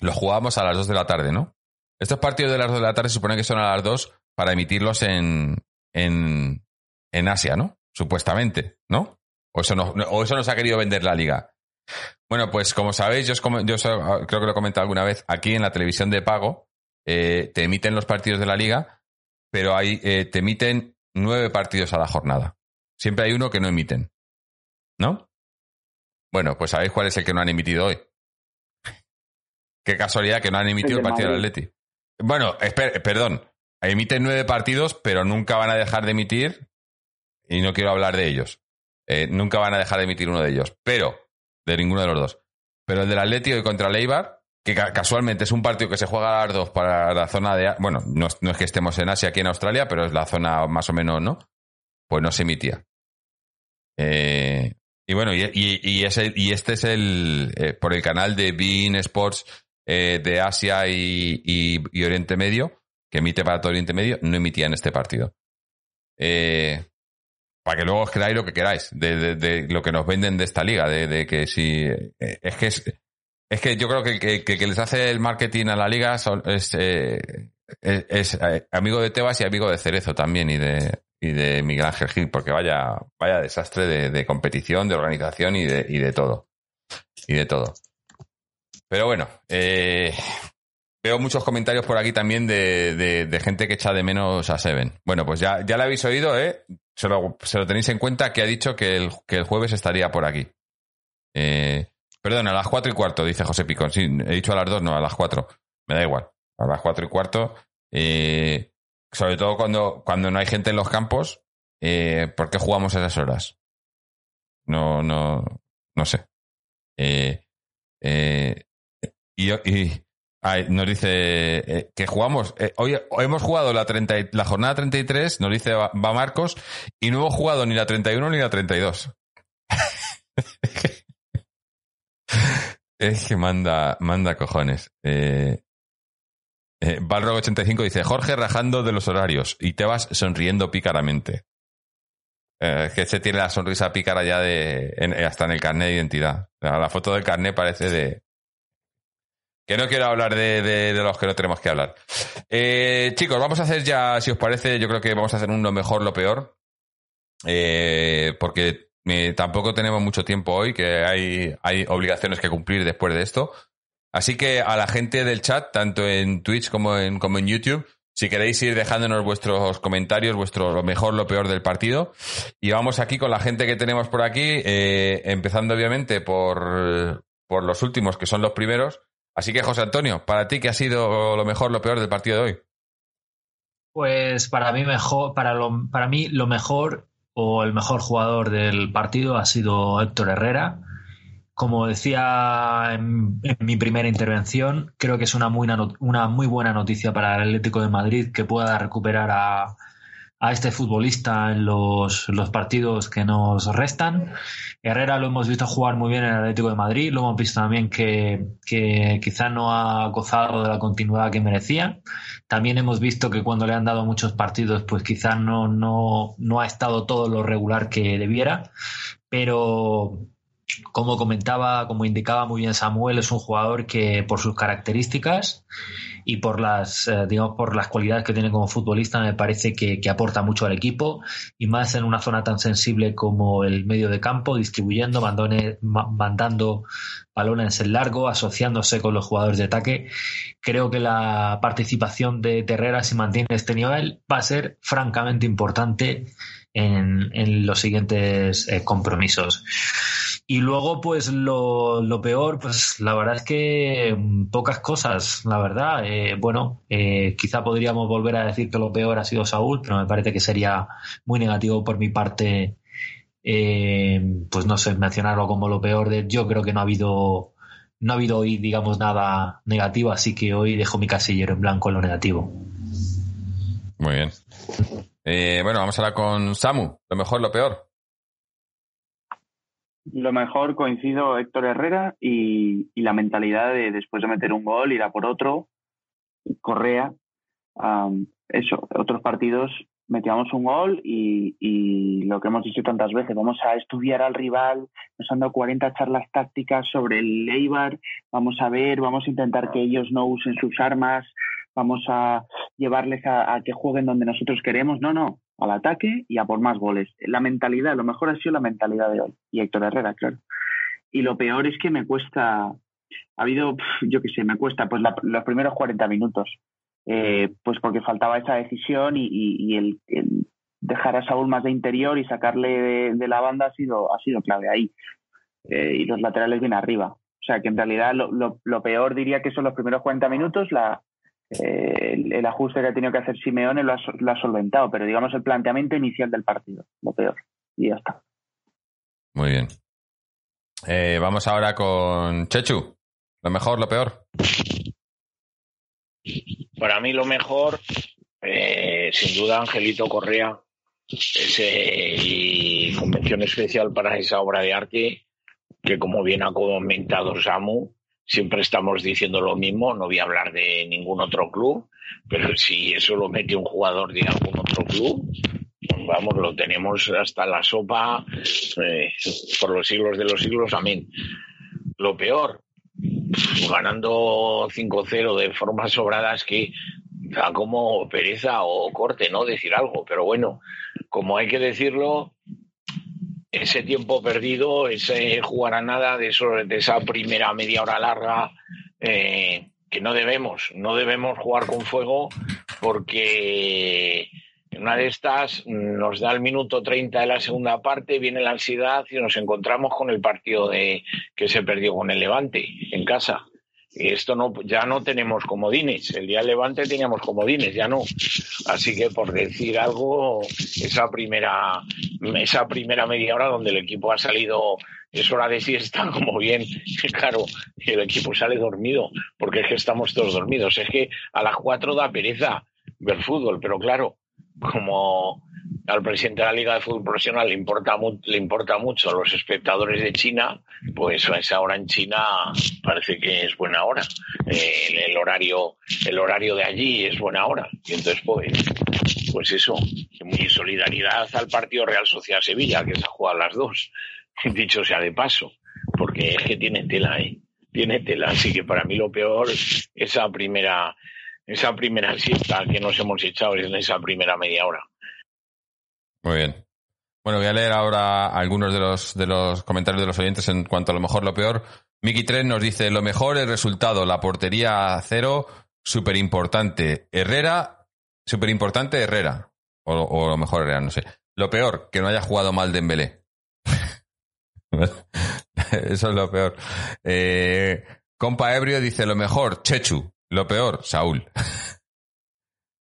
Speaker 2: lo jugamos a las 2 de la tarde, ¿no? Estos partidos de las 2 de la tarde se supone que son a las 2 para emitirlos en, en, en Asia, ¿no? Supuestamente, ¿no? O eso, no, o eso nos ha querido vender la liga. Bueno, pues como sabéis, yo, yo creo que lo he comentado alguna vez, aquí en la televisión de pago eh, te emiten los partidos de la liga, pero ahí eh, te emiten nueve partidos a la jornada. Siempre hay uno que no emiten. ¿No? Bueno, pues ¿sabéis cuál es el que no han emitido hoy? Qué casualidad que no han emitido el, partido del Atleti. Bueno, perdón. Emiten nueve partidos, pero nunca van a dejar de emitir. Y no quiero hablar de ellos. Eh, nunca van a dejar de emitir uno de ellos. Pero, de ninguno de los dos. Pero el del Atleti hoy contra Leibar, que casualmente es un partido que se juega a las dos para la zona de. Bueno, no, es que estemos en Asia aquí en Australia, pero es la zona más o menos, ¿no? Pues no se emitía. Eh, y bueno, y, y, este es el. Eh, por el canal de Bean Sports eh, de Asia y, Oriente Medio, que emite para todo Oriente Medio, no emitía en este partido. Eh, para que luego os creáis lo que queráis de, lo que nos venden de esta liga, de, que si eh, es que es, que yo creo que, que, les hace el marketing a la liga es, es, amigo de Tebas y amigo de Cerezo también y de, y de Miguel Ángel Gil, porque vaya, vaya desastre de, competición, de organización y de, y de todo. Y de todo. Pero bueno, eh, veo muchos comentarios por aquí también de, gente que echa de menos a Seven. Bueno, pues ya, ya lo habéis oído, ¿eh? Se lo, tenéis en cuenta que ha dicho que el, que el jueves estaría por aquí. Eh, perdón, a las cuatro y cuarto, dice José Picón. Sí, he dicho a las dos, no, a las cuatro. Me da igual. A las cuatro y cuarto. Eh, sobre todo cuando, cuando no hay gente en los campos. Eh, ¿Por qué jugamos a esas horas? No, no, no sé. Eh, eh, y, nos dice eh, que jugamos. Eh, hoy, hemos jugado la, 30, la jornada 33, nos dice va, Marcos, y no hemos jugado ni la 31 ni la 32. es que manda, manda cojones. Eh, eh, Balrog 85 dice, Jorge rajando de los horarios y te vas sonriendo pícaramente. Eh, que se tiene la sonrisa pícara ya de, hasta en el carnet de identidad. La foto del carnet parece de, que no quiero hablar de, los que no tenemos que hablar. Eh, chicos, vamos a hacer ya, si os parece, yo creo que vamos a hacer un lo mejor, lo peor. Eh, porque tampoco tenemos mucho tiempo hoy, que hay, hay obligaciones que cumplir después de esto. Así que a la gente del chat, tanto en Twitch como en, como en YouTube, si queréis ir dejándonos vuestros comentarios, vuestro lo mejor, lo peor del partido. Y vamos aquí con la gente que tenemos por aquí, eh, empezando obviamente por, por los últimos, que son los primeros. Así que, José Antonio, para ti, ¿qué ha sido lo mejor, lo peor del partido de hoy?
Speaker 5: Pues para mí, mejor, para, lo, para mí lo mejor o el mejor jugador del partido ha sido Héctor Herrera. Como decía en, mi primera intervención, creo que es una muy, una muy buena noticia para el Atlético de Madrid que pueda recuperar a, a este futbolista en los, partidos que nos restan. Herrera lo hemos visto jugar muy bien en el Atlético de Madrid, lo hemos visto también que, que quizá no ha gozado de la continuidad que merecía. También hemos visto que cuando le han dado muchos partidos, pues quizá no, no, no ha estado todo lo regular que debiera, pero como comentaba, como indicaba muy bien Samuel, es un jugador que por sus características y por las, eh, digamos, por las cualidades que tiene como futbolista, me parece que, aporta mucho al equipo y más en una zona tan sensible como el medio de campo, distribuyendo, mandando balones en largo, asociándose con los jugadores de ataque. Creo que la participación de Terrera, si mantiene este nivel, va a ser francamente importante en, los siguientes eh, compromisos. Y luego, pues lo, lo, peor, pues la verdad es que mm, pocas cosas, la verdad. Eh, bueno, eh, quizá podríamos volver a decir que lo peor ha sido Saúl, pero me parece que sería muy negativo por mi parte, eh, pues no sé, mencionarlo como lo peor. De, yo creo que no ha habido, no ha habido hoy, digamos, nada negativo, así que hoy dejo mi casillero en blanco en lo negativo.
Speaker 2: Muy bien. bueno, vamos ahora con Samu, lo mejor, lo peor.
Speaker 4: Lo mejor coincido Héctor Herrera y, la mentalidad de después de meter un gol ir a por otro. Correa, eso, otros partidos metíamos un gol y, lo que hemos dicho tantas veces, vamos a estudiar al rival, nos han dado 40 charlas tácticas sobre el Eibar, vamos a ver, vamos a intentar que ellos no usen sus armas, vamos a llevarles a que jueguen donde nosotros queremos. No, no, al ataque y a por más goles. La mentalidad, lo mejor ha sido la mentalidad de hoy. Y Héctor Herrera, claro. Y lo peor es que me cuesta, ha habido, yo qué sé, me cuesta pues los primeros 40 minutos. Eh, pues porque faltaba esa decisión y, el, dejar a Saúl más de interior y sacarle de, la banda ha sido, ha sido clave ahí. Eh, y los laterales bien arriba. O sea que en realidad lo, lo, peor diría que son los primeros 40 minutos, la, eh, el, ajuste que ha tenido que hacer Simeone lo ha, lo ha solventado, pero digamos el planteamiento inicial del partido, lo peor. Y ya está.
Speaker 2: Muy bien. Eh, vamos ahora con Chechu. ¿Lo mejor, lo peor?
Speaker 3: Para mí lo mejor, eh, sin duda, Angelito Correa. Ese, y convención especial para esa obra de arte que, como bien ha comentado Samu, siempre estamos diciendo lo mismo. No voy a hablar de ningún otro club, pero si eso lo mete un jugador de algún otro club, vamos, lo tenemos hasta la sopa eh, por los siglos de los siglos, amén. Lo peor, ganando 5-0 de forma sobrada es que da como pereza o corte, ¿no? Decir algo, pero bueno, como hay que decirlo, ese tiempo perdido, ese jugar a nada de, eso, de esa primera media hora larga, eh, que no debemos, no debemos jugar con fuego porque en una de estas nos da el minuto 30 de la segunda parte, viene la ansiedad y nos encontramos con el partido de, que se perdió con el Levante en casa. Esto no, ya no tenemos comodines. El día Levante teníamos comodines, ya no. Así que por decir algo, esa primera, esa primera media hora donde el equipo ha salido, es hora de siesta, como bien, claro, el equipo sale dormido, porque es que estamos todos dormidos. Es que a las cuatro da pereza ver fútbol, pero claro, como al presidente de la Liga de Fútbol Profesional le importa, le importa mucho a los espectadores de China, pues a esa hora en China parece que es buena hora. Eh, el, horario, el horario de allí es buena hora. Y entonces, pues, pues eso, mi solidaridad al partido Real Sociedad Sevilla, que se ha jugado a las dos, dicho sea de paso, porque es que tiene tela, ¿eh? Tiene tela, así que para mí lo peor, esa primera, esa primera siesta que nos hemos echado en esa primera media hora.
Speaker 2: Muy bien. Bueno, voy a leer ahora algunos de los, de los comentarios de los oyentes en cuanto a lo mejor, lo peor. Miki 3 nos dice, lo mejor el resultado, la portería a cero, súper importante. Herrera, súper importante Herrera. O, lo mejor Herrera, no sé. Lo peor, que no haya jugado mal Dembélé. Eso es lo peor. Eh, compa Ebrio dice, lo mejor, Chechu. Lo peor, Saúl.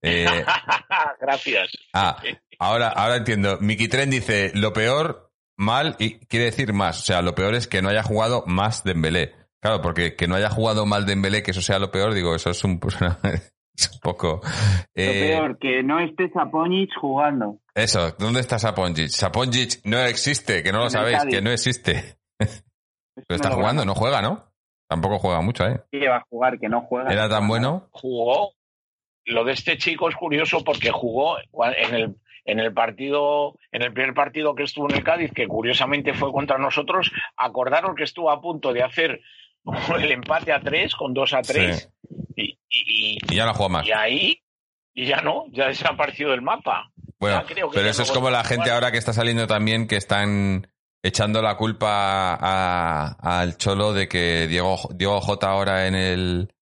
Speaker 3: Eh, Gracias.
Speaker 2: Ah, ahora, ahora entiendo. Miki Tren dice, lo peor, mal, y quiere decir más. O sea, lo peor es que no haya jugado más Dembélé. Claro, porque que no haya jugado mal Dembélé, que eso sea lo peor, digo, eso es un, poco...
Speaker 4: lo eh, peor, que no esté Saponjic jugando.
Speaker 2: Eso, ¿dónde está Saponjic? Saponjic no existe, que no lo sabéis, que no existe. Pero está jugando, no juega, ¿no? Tampoco juega mucho, ¿eh?
Speaker 4: Sí, va a jugar, que no juega.
Speaker 2: ¿Era tan bueno?
Speaker 3: Jugó. Lo de este chico es curioso porque jugó en el, en el partido, en el primer partido que estuvo en el Cádiz, que curiosamente fue contra nosotros, acordaron que estuvo a punto de hacer el empate a tres, con dos a tres, y, y,
Speaker 2: ya no juega más.
Speaker 3: Y ahí, y ya no, ya desapareció del mapa.
Speaker 2: Bueno, pero eso es como la gente ahora que está saliendo también, que están echando la culpa al Cholo de que Diego, Diego J ahora en el,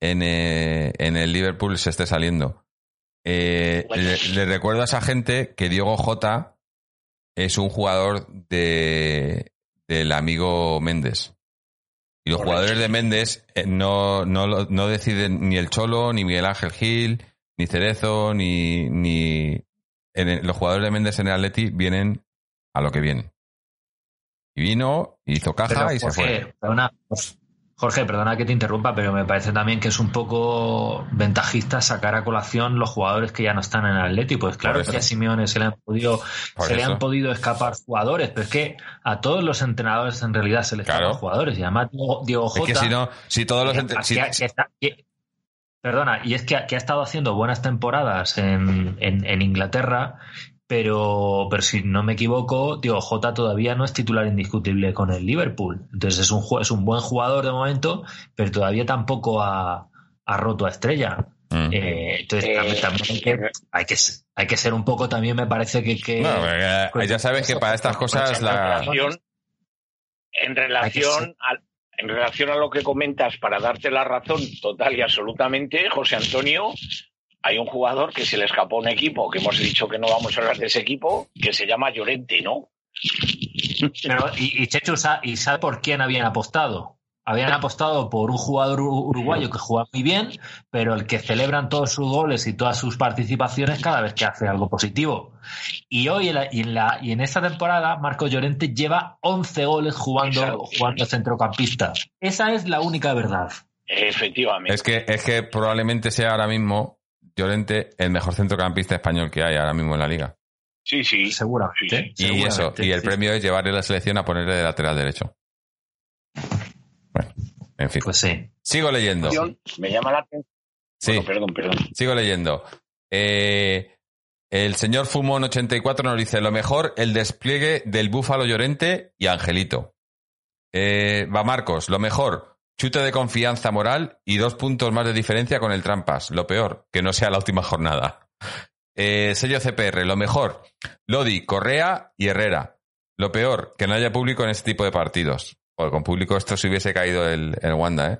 Speaker 2: en, eh, en el Liverpool se esté saliendo. Eh, le, recuerdo a esa gente que Diego J es un jugador de, del amigo Méndez. Y los jugadores de Méndez eh, no, no, no deciden ni el Cholo, ni Miguel Ángel Gil, ni Cerezo, ni, ni los jugadores de Méndez en el Atleti vienen a lo que vienen. Y vino, hizo caja y se fue.
Speaker 5: Pues, Jorge, perdona que te interrumpa, pero me parece también que es un poco ventajista sacar a colación los jugadores que ya no están en el Atlético. Pues claro que a Simeone se le han podido, se le han podido escapar jugadores, pero es que a todos los entrenadores en realidad se les escapan jugadores. Y además Diego, Jota.
Speaker 2: Es que si no, si todos los
Speaker 5: Perdona, y es que, ha estado haciendo buenas temporadas en, en Inglaterra pero, pero si no me equivoco, digo, Jota todavía no es titular indiscutible con el Liverpool. Entonces es un, es un buen jugador de momento, pero todavía tampoco ha, roto a estrella. Mm. Eh, entonces eh, también, hay, que, hay, que, hay, que, ser un poco también, me parece que... que
Speaker 2: ya sabes que para estas cosas la...
Speaker 3: En relación, en relación a lo que comentas, para darte la razón total y absolutamente, José Antonio, hay un jugador que se le escapó a un equipo, que hemos dicho que no vamos a hablar de ese equipo, que se llama Llorente, ¿no?
Speaker 5: Pero, y, y Chechu, ¿y sabe por quién habían apostado? Habían apostado por un jugador ur- uruguayo que juega muy bien, pero el que celebran todos sus goles y todas sus participaciones cada vez que hace algo positivo. Y hoy en, la- y en, la, y en esta temporada, Marco Llorente lleva 11 goles jugando, jugando centrocampista. Esa es la única verdad.
Speaker 3: Efectivamente.
Speaker 2: Es que, es que probablemente sea ahora mismo Llorente el mejor centrocampista español que hay ahora mismo en la liga.
Speaker 3: Sí, sí.
Speaker 5: Seguramente.
Speaker 3: Sí.
Speaker 2: Y eso, y el
Speaker 5: sí.
Speaker 2: premio es llevarle la selección a ponerle de lateral derecho. Bueno, en fin.
Speaker 5: Pues sí.
Speaker 2: Sigo leyendo.
Speaker 3: Me llama la atención.
Speaker 2: Sí,
Speaker 3: Bueno, perdón, perdón.
Speaker 2: sigo leyendo. Eh, el señor Fumón84 nos dice, lo mejor, el despliegue del Búfalo Llorente y Angelito. Eh, va Marcos, lo mejor, chute de confianza moral y dos puntos más de diferencia con el Trampas. Lo peor, que no sea la última jornada. Eh, sello CPR, lo mejor, Lodi, Correa y Herrera. Lo peor, que no haya público en este tipo de partidos. Porque con público esto se hubiese caído el, el Wanda, ¿eh?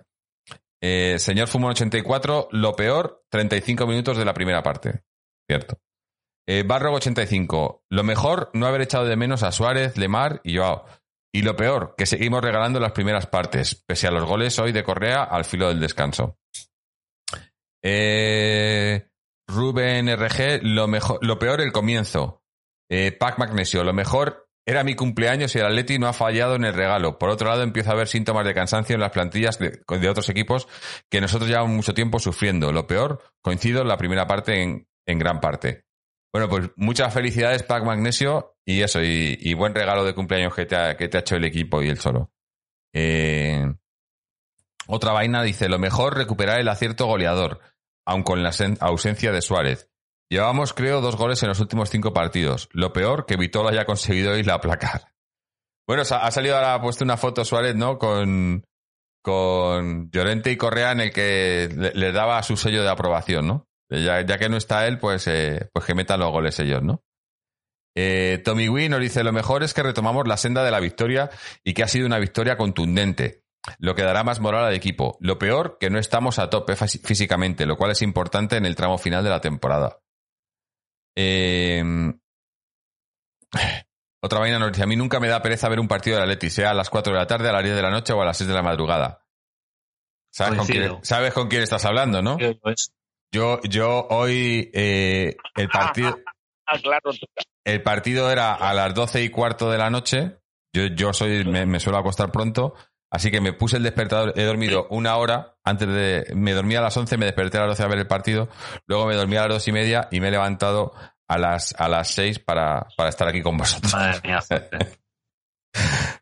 Speaker 2: Eh, señor Fumón 84, lo peor, 35 minutos de la primera parte. Cierto. Eh, Barro 85, lo mejor, no haber echado de menos a Suárez, Lemar y Joao. Y lo peor, que seguimos regalando las primeras partes, pese a los goles hoy de Correa al filo del descanso. Eh, Rubén RG, lo, mejor, lo peor, el comienzo. Eh, Pac Magnesio, lo mejor era mi cumpleaños y el Atleti no ha fallado en el regalo. Por otro lado, empiezo a ver síntomas de cansancio en las plantillas de, de otros equipos que nosotros llevamos mucho tiempo sufriendo. Lo peor, coincido en la primera parte en, en gran parte. Bueno, pues muchas felicidades, Pac Magnesio, y eso, y, buen regalo de cumpleaños que te, ha, que te ha hecho el equipo y el solo. Eh, otra vaina dice, lo mejor recuperar el acierto goleador, aun con la sen- ausencia de Suárez. Llevamos, creo, dos goles en los últimos cinco partidos. Lo peor, que Vitola haya conseguido hoy la aplacar. Bueno, ha salido ahora, puesto una foto Suárez, ¿no? Con, con Llorente y Correa en el que le, le daba su sello de aprobación, ¿no? Ya, ya que no está él, pues, eh, pues que metan los goles ellos, ¿no? Eh, Tommy nos dice, lo mejor es que retomamos la senda de la victoria y que ha sido una victoria contundente, lo que dará más moral al equipo. Lo peor, que no estamos a tope físicamente, lo cual es importante en el tramo final de la temporada. Eh, otra vaina nos dice, a mí nunca me da pereza ver un partido de Atleti, sea a las 4 de la tarde, a las 10 de la noche o a las 6 de la madrugada. ¿Sabes, con quién, sabes con quién estás hablando, no? Yo, yo hoy eh, el partido...
Speaker 3: Ah, claro.
Speaker 2: El partido era a las 12 y cuarto de la noche. Yo, yo soy, me, me suelo acostar pronto. Así que me puse el despertador. He dormido una hora antes de. Me dormí a las 11, me desperté a las 12 a ver el partido. Luego me dormí a las dos y media y me he levantado a las, a las 6 para, para estar aquí con vosotros.
Speaker 5: madre mía.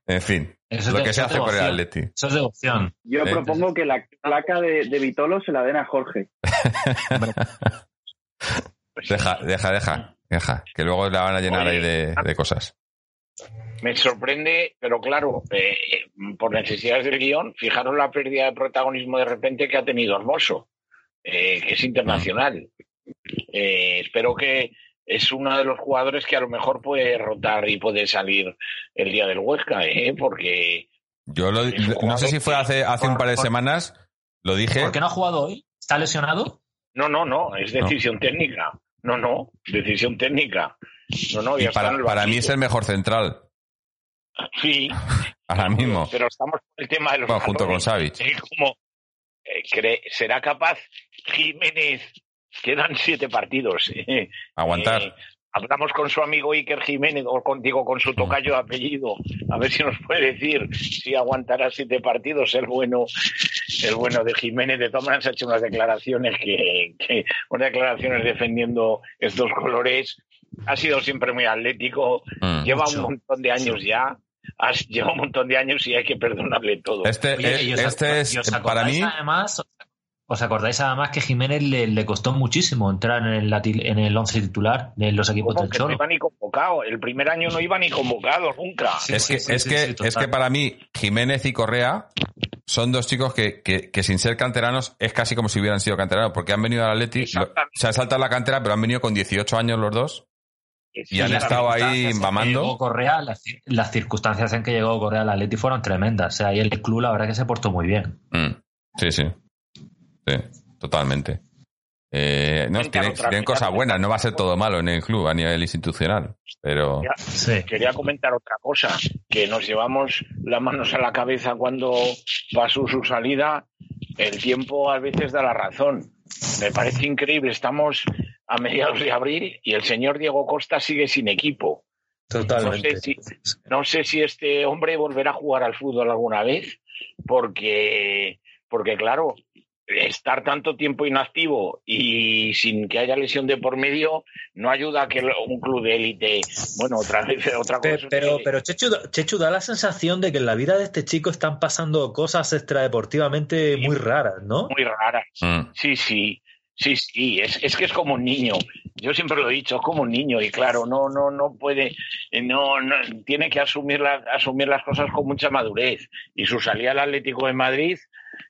Speaker 2: En fin,
Speaker 5: Eso es
Speaker 2: lo que se hace por el. Atleti.
Speaker 5: Eso es devoción.
Speaker 4: Yo
Speaker 2: Sí.
Speaker 4: propongo que la placa de, de Vitolo se la den a Jorge.
Speaker 2: Deja, deja, deja, Que luego la van a llenar ahí de, de cosas.
Speaker 3: Me sorprende, pero claro, eh, por necesidades del guion, fijaros la pérdida de protagonismo de repente que ha tenido Hermoso, eh, que es internacional. Eh, espero que es uno de los jugadores que a lo mejor puede rotar y puede salir el día del Huesca, eh, porque
Speaker 2: Yo lo- no sé si fue hace, hace un par de semanas, lo dije.
Speaker 5: ¿Por qué no ha jugado hoy? ¿Está lesionado?
Speaker 3: no, no, no, es decisión técnica. No, no, decisión técnica. No, no,
Speaker 2: Y
Speaker 3: ya está en
Speaker 2: para,
Speaker 3: el
Speaker 2: para mí es el mejor central,
Speaker 3: Sí,
Speaker 2: ahora mismo.
Speaker 3: pero estamos con el tema de los
Speaker 2: Bueno, junto con. Savic.
Speaker 3: Eh, como, eh, ¿Será capaz Jiménez? Quedan siete partidos. eh,
Speaker 2: Aguantar.
Speaker 3: eh, hablamos con su amigo Iker Jiménez, o contigo, con su tocayo de apellido, a ver si nos puede decir si aguantará siete partidos el bueno, el bueno de Jiménez. De todas maneras, ha hecho unas declaraciones que, que unas declaraciones defendiendo estos colores. Ha sido siempre muy atlético,
Speaker 2: Mm.
Speaker 3: lleva
Speaker 5: mucho,
Speaker 3: un montón de años ya. has- lleva un montón de años y hay que perdonarle todo.
Speaker 2: Este,
Speaker 5: Oye,
Speaker 2: es-
Speaker 5: y os
Speaker 2: este es, para mí,
Speaker 5: Además, ¿Os acordáis además que Jiménez le, le costó muchísimo entrar en el, en el once titular de los equipos
Speaker 3: ¿Cómo
Speaker 5: del
Speaker 3: que no
Speaker 5: Cholo?
Speaker 3: iba ni convocado? El primer año no iba ni convocado nunca.
Speaker 5: Sí,
Speaker 2: es que,
Speaker 5: sí,
Speaker 2: es,
Speaker 5: sí,
Speaker 2: que, es que para mí, Jiménez y Correa son dos chicos que, que, que sin ser canteranos es casi como si hubieran sido canteranos, porque han venido al Atleti, lo- se han saltado la cantera, pero han venido con 18 años los dos y han estado ahí mamando.
Speaker 5: Correa, las circunstancias en que llegó Correa al Atleti fueron tremendas. O sea, ahí el club la verdad que se portó muy bien.
Speaker 2: Mm, Sí, sí. Sí, totalmente. Eh, no, tienen, tienen cosas buenas, no va a ser todo malo en el club a nivel institucional, pero...
Speaker 3: Quería, sí. quería comentar otra cosa, que nos llevamos las manos a la cabeza cuando pasó su salida, el tiempo a veces da la razón. Me parece increíble, estamos a mediados de abril y el señor Diego Costa sigue sin equipo.
Speaker 5: Totalmente.
Speaker 3: No sé, si, no sé si este hombre volverá a jugar al fútbol alguna vez, porque, porque claro, estar tanto tiempo inactivo y sin que haya lesión de por medio no ayuda a que un club de élite, bueno, otra vez, otra cosa.
Speaker 5: Pero, pero Chechu, Chechu, da la sensación de que en la vida de este chico están pasando cosas extradeportivamente muy raras, ¿no?
Speaker 3: Muy raras. Mm. Sí, sí. Sí, sí, es, es que es como un niño. Yo siempre lo he dicho, es como un niño y claro, no, no, no puede, no, no tiene que asumir, la, asumir las cosas con mucha madurez. Y su salida al Atlético de Madrid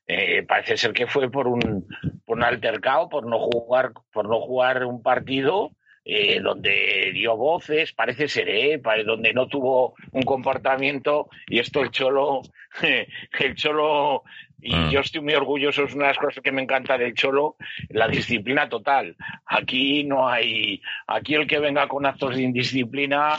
Speaker 3: eh, parece ser que fue por un, por un altercado, por no jugar, por no jugar un partido eh, donde dio voces, parece ser, ¿eh? donde no tuvo un comportamiento y esto el Cholo, el Cholo y mm. yo estoy muy orgulloso, es una de las cosas que me encanta del Cholo, la disciplina total. Aquí no hay, aquí el que venga con actos de indisciplina,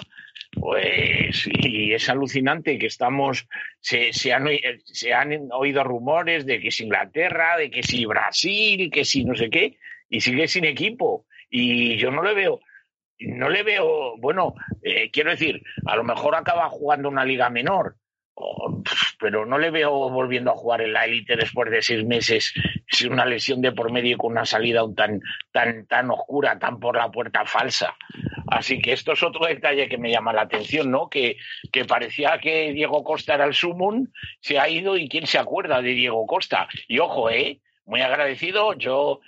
Speaker 3: pues, y es alucinante que estamos, se, se, han, se han oído rumores de que es Inglaterra, de que si Brasil, que si no sé qué, y sigue sin equipo y yo no le veo, no le veo, bueno, eh, quiero decir, a lo mejor acaba jugando una liga menor, pero no le veo volviendo a jugar en la élite después de seis meses sin una lesión de por medio y con una salida tan, tan, tan oscura, tan por la puerta falsa. Así que esto es otro detalle que me llama la atención, ¿no? Que, que parecía que Diego Costa era el sumum, se ha ido y quién se acuerda de Diego Costa. Y ojo, ¿eh? Muy agradecido, yo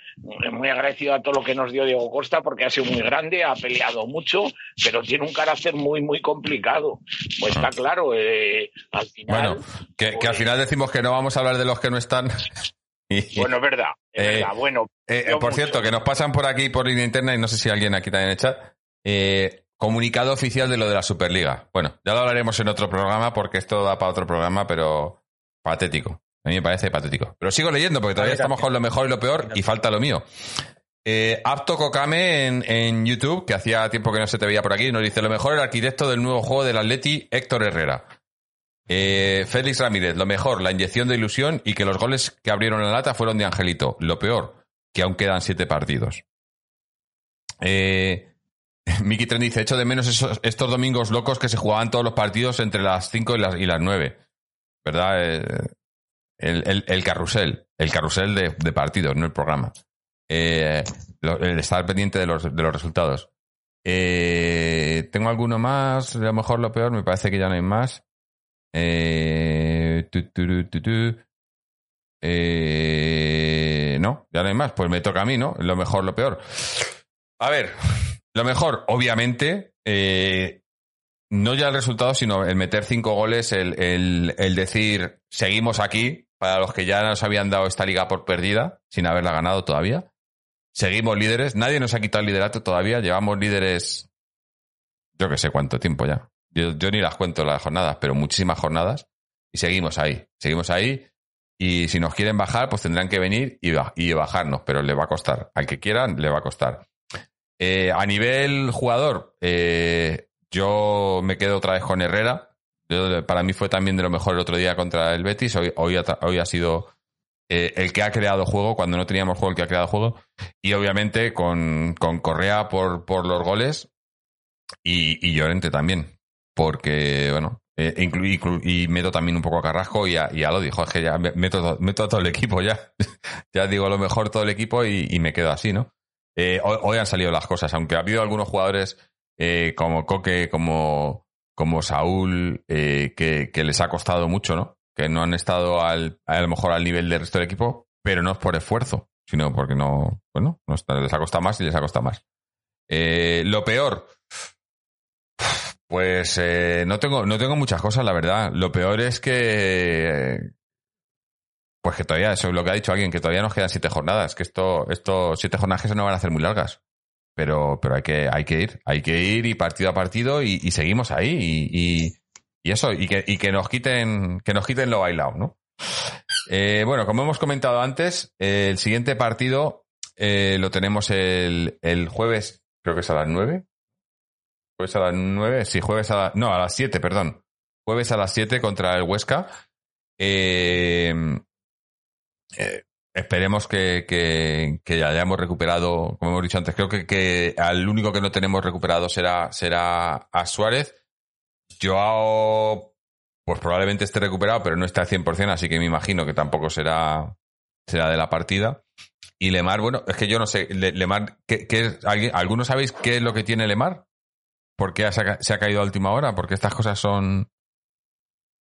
Speaker 3: muy agradecido a todo lo que nos dio Diego Costa porque ha sido muy grande, ha peleado mucho, pero tiene un carácter muy, muy complicado. Pues está claro, eh, al final...
Speaker 2: Bueno, que, que, al pues final decimos que no vamos a hablar de los que no están.
Speaker 3: bueno, es verdad, es eh, verdad. Bueno,
Speaker 2: eh, por mucho. cierto, que nos pasan por aquí por línea interna y no sé si alguien aquí también en el chat. Eh, comunicado oficial de lo de la Superliga. Bueno, ya lo hablaremos en otro programa porque esto da para otro programa, pero patético. A mí me parece patético. Pero sigo leyendo porque todavía estamos con lo mejor y lo peor y falta lo mío. Eh, Apto Kokame en, en, YouTube, que hacía tiempo que no se te veía por aquí, nos dice lo mejor el arquitecto del nuevo juego del Atleti, Héctor Herrera. Eh, Félix Ramírez, lo mejor, la inyección de ilusión y que los goles que abrieron la lata fueron de Angelito. Lo peor, que aún quedan siete partidos. Eh, Miki Tren dice, echo de menos esos, estos domingos locos que se jugaban todos los partidos entre las 5 y las, y las 9. ¿Verdad? El, el, el carrusel, el carrusel de, de, partidos, no el programa. Eh, el estar pendiente de los, de los resultados. Eh, ¿Tengo alguno más? A lo mejor lo peor, me parece que ya no hay más. Eh, eh, no, ya no hay más. Pues me toca a mí, ¿no? Lo mejor, lo peor. A ver, lo mejor, obviamente, eh, no ya el resultado, sino el meter cinco goles, el, el decir seguimos aquí, para los que ya nos habían dado esta liga por perdida, sin haberla ganado todavía. Seguimos líderes, nadie nos ha quitado el liderato todavía, llevamos líderes, yo que sé cuánto tiempo ya. Yo, ni las cuento las jornadas, pero muchísimas jornadas, y seguimos ahí, seguimos ahí, y si nos quieren bajar, pues tendrán que venir y, y bajarnos, pero le va a costar. Al que quieran, le va a costar. Eh, a nivel jugador, eh, yo me quedo otra vez con Herrera para mí fue también de lo mejor el otro día contra el Betis. Hoy, hoy, ha, sido eh, el que ha creado juego, cuando no teníamos juego, el que ha creado juego. Y obviamente con, con Correa por, por los goles y, y Llorente también. Porque, bueno, eh, y meto también un poco a Carrasco y ya lo dijo, es que ya meto, meto a todo el equipo ya. ya digo lo mejor todo el equipo y, me quedo así, ¿no? Eh, hoy, hoy, han salido las cosas, aunque ha habido algunos jugadores eh, como Coque, como como Saúl, eh, que, les ha costado mucho, ¿no? Que no han estado al, a lo mejor al nivel del resto del equipo, pero no es por esfuerzo, sino porque no, bueno, no les ha costado más y les ha costado más. Eh, lo peor, pues eh, no tengo, no tengo muchas cosas, la verdad. Lo peor es que, pues que todavía, eso es lo que ha dicho alguien, que todavía nos quedan siete jornadas, que esto, esto, siete jornadas que se no van a hacer muy largas pero, pero hay que, hay que ir, hay que ir y partido a partido y, seguimos ahí y, y, y, eso, y que, nos quiten, que nos quiten lo bailado, ¿no? Eh, bueno, como hemos comentado antes, el siguiente partido eh, lo tenemos el, el jueves, creo que es a las 9. Jueves a las 9, sí, jueves a las... No, a las 7, perdón. Jueves a las 7 contra el Huesca. Eh, eh, esperemos que, que, que, ya hayamos recuperado, como hemos dicho antes, creo que, que al único que no tenemos recuperado será, será a Suárez. Joao, pues probablemente esté recuperado, pero no está al 100%, así que me imagino que tampoco será, será de la partida. Y Lemar, bueno, es que yo no sé, Lemar, ¿qué, qué, ¿algunos sabéis qué es lo que tiene Lemar? ¿Por qué se ha caído a última hora? Porque estas cosas son...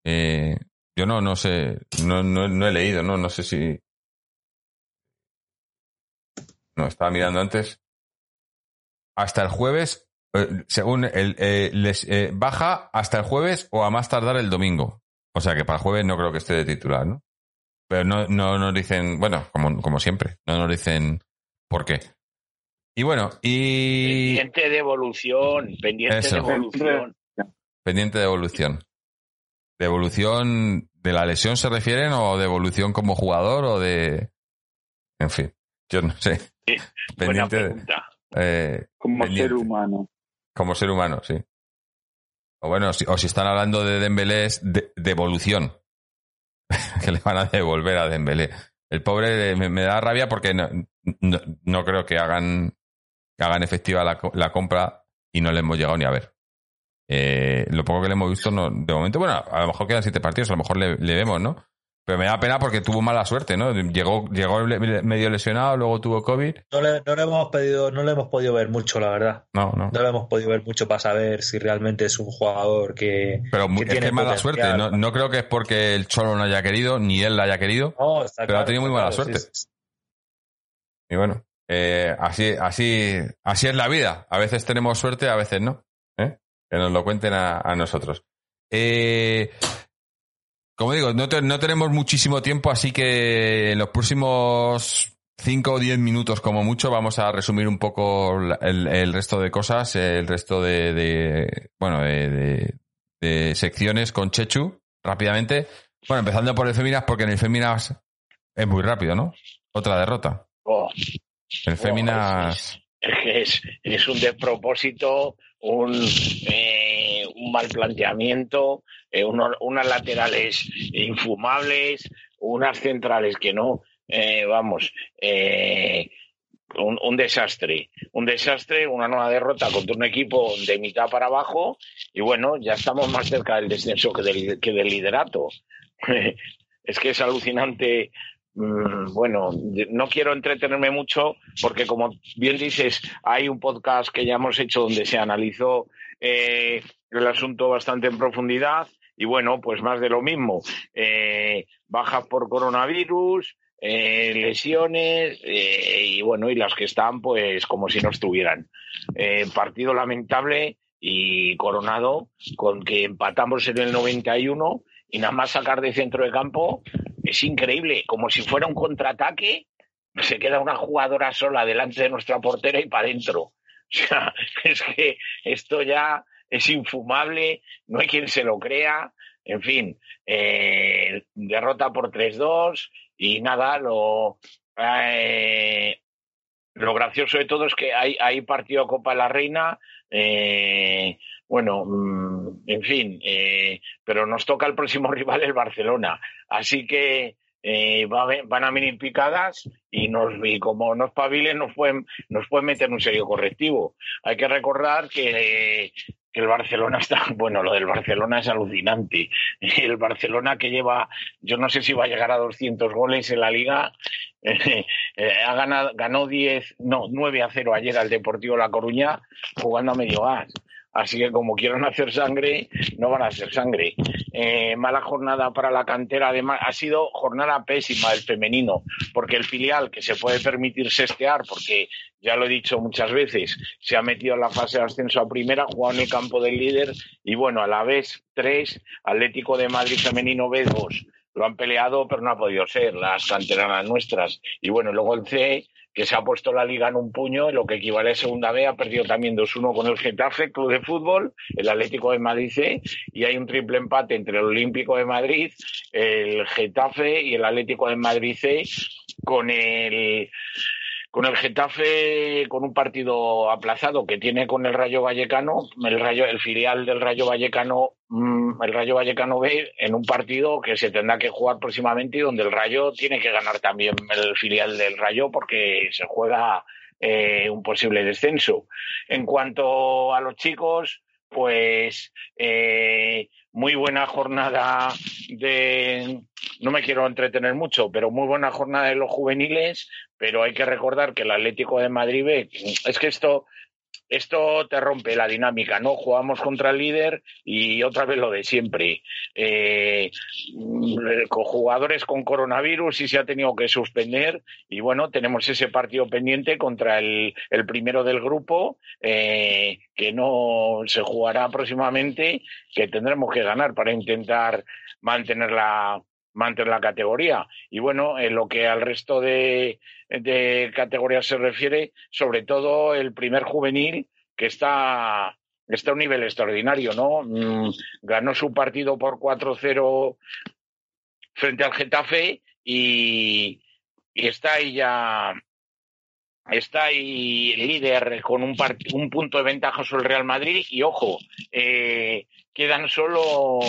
Speaker 2: Eh, yo no, no sé, no, no, no he leído, no, no sé si... No, estaba mirando antes. Hasta el jueves, eh, según el, eh, les eh, baja hasta el jueves o a más tardar el domingo. O sea que para el jueves no creo que esté de titular, ¿no? Pero no, no nos dicen, bueno, como, como siempre, no nos dicen por qué. Y bueno, y.
Speaker 3: Pendiente de evolución, pendiente de evolución.
Speaker 2: Pendiente de evolución. ¿De evolución de la lesión se refieren o de evolución como jugador o de. En fin, yo no sé.
Speaker 3: Pendiente
Speaker 2: eh,
Speaker 4: como
Speaker 2: pendiente.
Speaker 4: ser humano.
Speaker 2: Como ser humano, sí. O bueno, si, o si están hablando de Dembélé es de, de evolución. que le van a devolver a Dembélé. El pobre me, me da rabia porque no, no, no, creo que hagan que hagan efectiva la, la, compra y no le hemos llegado ni a ver. Eh, lo poco que le hemos visto, no, de momento, bueno, a lo mejor quedan siete partidos, a lo mejor le, le, vemos, ¿no? Pero me da pena porque tuvo mala suerte, ¿no? Llegó, llegó medio lesionado, luego tuvo COVID.
Speaker 5: No le, no le hemos pedido, no le hemos podido ver mucho, la verdad.
Speaker 2: No, no.
Speaker 5: No le hemos podido ver mucho para saber si realmente es un jugador que.
Speaker 2: Pero
Speaker 5: que
Speaker 2: es que es mala suerte. No, no, creo que es porque el Cholo no haya querido, ni él la haya querido.
Speaker 5: No, está
Speaker 2: pero
Speaker 5: claro,
Speaker 2: ha tenido muy mala suerte.
Speaker 5: Sí, sí.
Speaker 2: Y bueno, eh, así, así, así es la vida. A veces tenemos suerte, a veces no. ¿eh? Que nos lo cuenten a, a nosotros. Eh, como digo, no, te, no, tenemos muchísimo tiempo, así que en los próximos 5 o 10 minutos como mucho vamos a resumir un poco el, el resto de cosas, el resto de, de bueno, de, de, de, secciones con Chechu, rápidamente. Bueno, empezando por el Féminas, porque en el Féminas es muy rápido, ¿no? Otra derrota.
Speaker 3: Oh.
Speaker 2: El Féminas...
Speaker 3: Oh, es, es, es, un despropósito, un, eh, un mal planteamiento, eh, unas laterales infumables, unas centrales que no, eh, vamos, eh, un, desastre, un desastre, una nueva derrota contra un equipo de mitad para abajo y bueno, ya estamos más cerca del descenso que del, liderato. es que es alucinante. Mm, bueno, no quiero entretenerme mucho porque como bien dices, hay un podcast que ya hemos hecho donde se analizó el asunto bastante en profundidad y bueno, pues más de lo mismo. Eh, bajas por coronavirus, eh, lesiones eh, y bueno, y las que están pues como si no estuvieran. Eh, partido lamentable y coronado con que empatamos en el 91 y nada más sacar de centro de campo es increíble, como si fuera un contraataque, se queda una jugadora sola delante de nuestra portera y para adentro. O sea, es que esto ya es infumable, no hay quien se lo crea, en fin, eh, derrota por 3-2 y nada, lo, eh, lo gracioso de todo es que hay, hay partido Copa de la Reina, eh, bueno, mmm, en fin, pero nos toca el próximo rival el Barcelona, así que va, van a venir picadas y, nos, y como nos pavilen nos pueden, nos pueden meter un serio correctivo. Hay que recordar que el Barcelona está, bueno, lo del Barcelona es alucinante. El Barcelona que lleva, yo no sé si va a llegar a 200 goles en la liga, eh, ha ganado, ganó 10, no, 9 a 0 ayer al Deportivo La Coruña jugando a medio gas. Así que como quieran hacer sangre, no van a hacer sangre. Eh, mala jornada para la cantera. Además, ha sido jornada pésima del femenino, porque el filial que se puede permitir sestear, porque ya lo he dicho muchas veces, se ha metido en la fase de ascenso a primera, jugado en el campo del líder y bueno, a la vez tres, Atlético de Madrid femenino B2, lo han peleado, pero no ha podido ser, las canteranas nuestras. Y bueno, luego el C, que se ha puesto la liga en un puño, lo que equivale a segunda B, ha perdido también 2-1 con el Getafe, Club de Fútbol, el Atlético de Madrid C, y hay un triple empate entre el Olímpico de Madrid, el Getafe y el Atlético de Madrid C, con el con el Getafe, con un partido aplazado que tiene con el Rayo Vallecano, el, Rayo, el filial del Rayo Vallecano, mm, el Rayo Vallecano B, en un partido que se tendrá que jugar próximamente y donde el Rayo tiene que ganar también el filial del Rayo porque se juega eh, un posible descenso. En cuanto a los chicos, pues eh, muy buena jornada de, no me quiero entretener mucho, pero muy buena jornada de los juveniles, pero hay que recordar que el Atlético de Madrid, es que esto, esto te rompe la dinámica, ¿no? Jugamos contra el líder y otra vez lo de siempre. Eh, con jugadores con coronavirus y se ha tenido que suspender y bueno, tenemos ese partido pendiente contra el, el primero del grupo eh, que no se jugará próximamente, que tendremos que ganar para intentar mantener la, mantener la categoría. Y bueno, en lo que al resto de, de categorías se refiere, sobre todo el primer juvenil, que está, está a un nivel extraordinario, ¿no? Mm, ganó su partido por 4-0 frente al Getafe y, y está ahí ya está ahí líder con un, un punto de ventaja sobre el Real Madrid y ojo, eh, quedan solo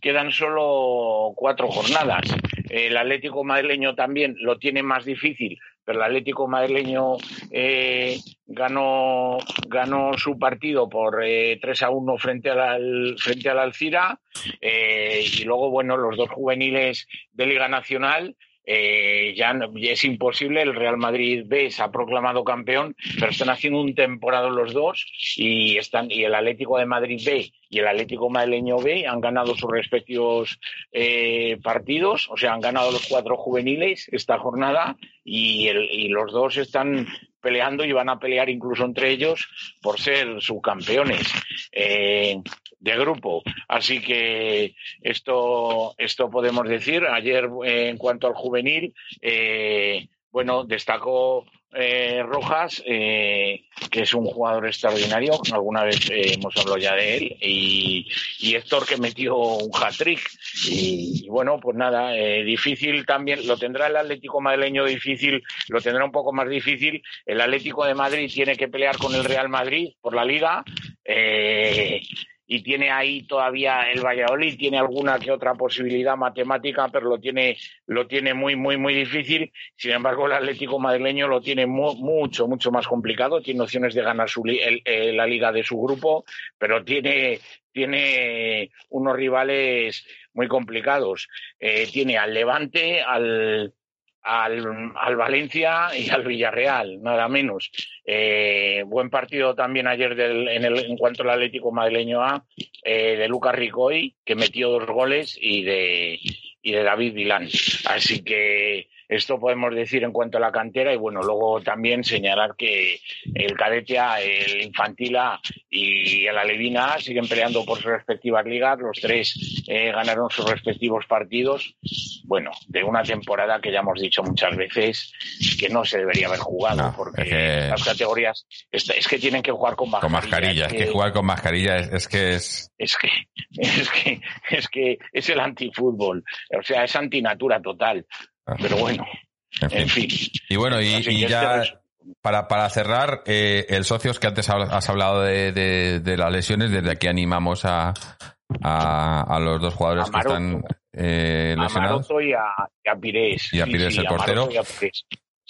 Speaker 3: quedan solo cuatro jornadas. El Atlético madrileño también lo tiene más difícil, pero el Atlético madrileño eh, ganó, ganó su partido por eh, 3 a 1 frente al, frente al Alcira. Eh, y luego, bueno, los dos juveniles de Liga Nacional eh, ya, es imposible. El Real Madrid B se ha proclamado campeón, pero están haciendo un temporada los dos y están y el Atlético de Madrid B y el Atlético Madrileño B han ganado sus respectivos eh, partidos, o sea, han ganado los cuatro juveniles esta jornada y los dos están peleando y van a pelear incluso entre ellos por ser subcampeones. Eh, de grupo. Así que esto, esto podemos decir. Ayer, en cuanto al juvenil, eh, bueno, destacó eh, Rojas, eh, que es un jugador extraordinario, alguna vez eh, hemos hablado ya de él, y, y Héctor que metió un hat-trick. Y, y, bueno, pues nada, eh, difícil también, lo tendrá el Atlético madrileño difícil, lo tendrá un poco más difícil. El Atlético de Madrid tiene que pelear con el Real Madrid por la liga. Eh, y tiene ahí todavía el Valladolid tiene alguna que otra posibilidad matemática, pero lo tiene lo tiene muy muy muy difícil. Sin embargo, el Atlético madrileño lo tiene mu mucho mucho más complicado. Tiene opciones de ganar su, el, la liga de su grupo, pero tiene tiene unos rivales muy complicados. Eh, tiene al Levante, al al, al, Valencia y al Villarreal, nada menos. Eh, buen partido también ayer del, en, el, en cuanto al Atlético madrileño A, eh, de Lucas Ricoy, que metió dos goles, y de, y de David Vilán. Así que esto podemos decir en cuanto a la cantera y bueno, luego también señalar que el cadete A, el infantil A y el alevina A siguen peleando por sus respectivas ligas. Los tres eh, ganaron sus respectivos partidos. Bueno, de una temporada que ya hemos dicho muchas veces que no se debería haber jugado no, porque es que... las categorías es, que tienen que jugar con mascarilla.
Speaker 2: Con mascarilla, es que, que jugar con mascarilla es, es que es...
Speaker 3: Es que, es que, es que es el antifútbol. O sea, es antinatura total. Pero bueno, en fin.
Speaker 2: Y bueno, y, y ya para, para cerrar, eh, el socios que antes has hablado de, de, de, las lesiones, desde aquí animamos a, a, a los dos jugadores a que están eh, lesionados.
Speaker 3: A y a, y a Pires.
Speaker 2: Y a Pires, sí, el portero.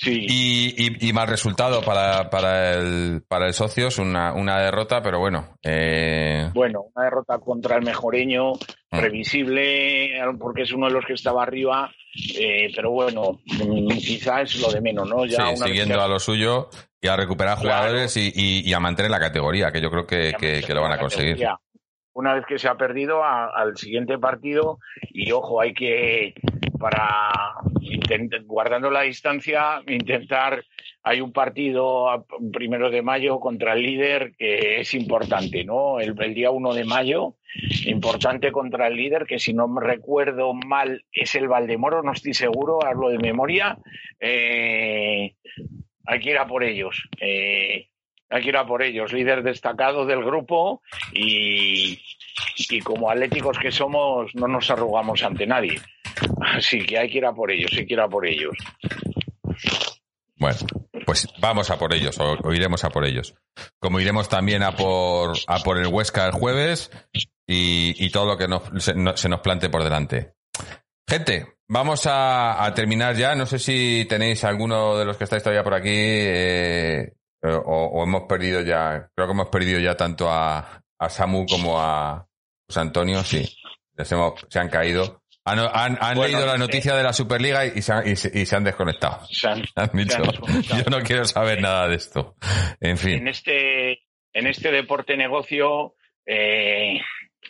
Speaker 3: Sí.
Speaker 2: Y, y, y, mal resultado para, para, el, para el Socios, una, una derrota, pero bueno. Eh...
Speaker 3: Bueno, una derrota contra el mejoreño, mm. previsible, porque es uno de los que estaba arriba, eh, pero bueno, quizás es lo de menos, ¿no?
Speaker 2: Ya sí, siguiendo que... a lo suyo y a recuperar jugadores claro. y, y, a mantener la categoría, que yo creo que, que, que lo van a conseguir.
Speaker 3: Categoría. Una vez que se ha perdido a, al siguiente partido, y ojo, hay que, para intentar, guardando la distancia, intentar, hay un partido primero de mayo contra el líder que es importante, ¿no? El, el día 1 de mayo, importante contra el líder, que si no me recuerdo mal es el Valdemoro, no estoy seguro, hablo de memoria. Eh, hay que ir a por ellos. Eh, hay que ir a por ellos, líder destacado del grupo y, y como atléticos que somos no nos arrugamos ante nadie. Así que hay que ir a por ellos, hay que ir a por ellos.
Speaker 2: Bueno, pues vamos a por ellos, o, iremos a por ellos. Como iremos también a por, a por el Huesca el jueves y, todo lo que se, nos plante por delante. Gente, vamos a, terminar ya. No sé si tenéis alguno de los que estáis todavía por aquí eh, o, hemos perdido ya, creo que hemos perdido ya tanto a, a Samu como a José Antonio, sí. se han caído. Han, leído la noticia de la Superliga y se, han, y, se, han desconectado. han, dicho, yo no quiero saber nada de esto. En fin.
Speaker 3: En este, en este deporte negocio eh,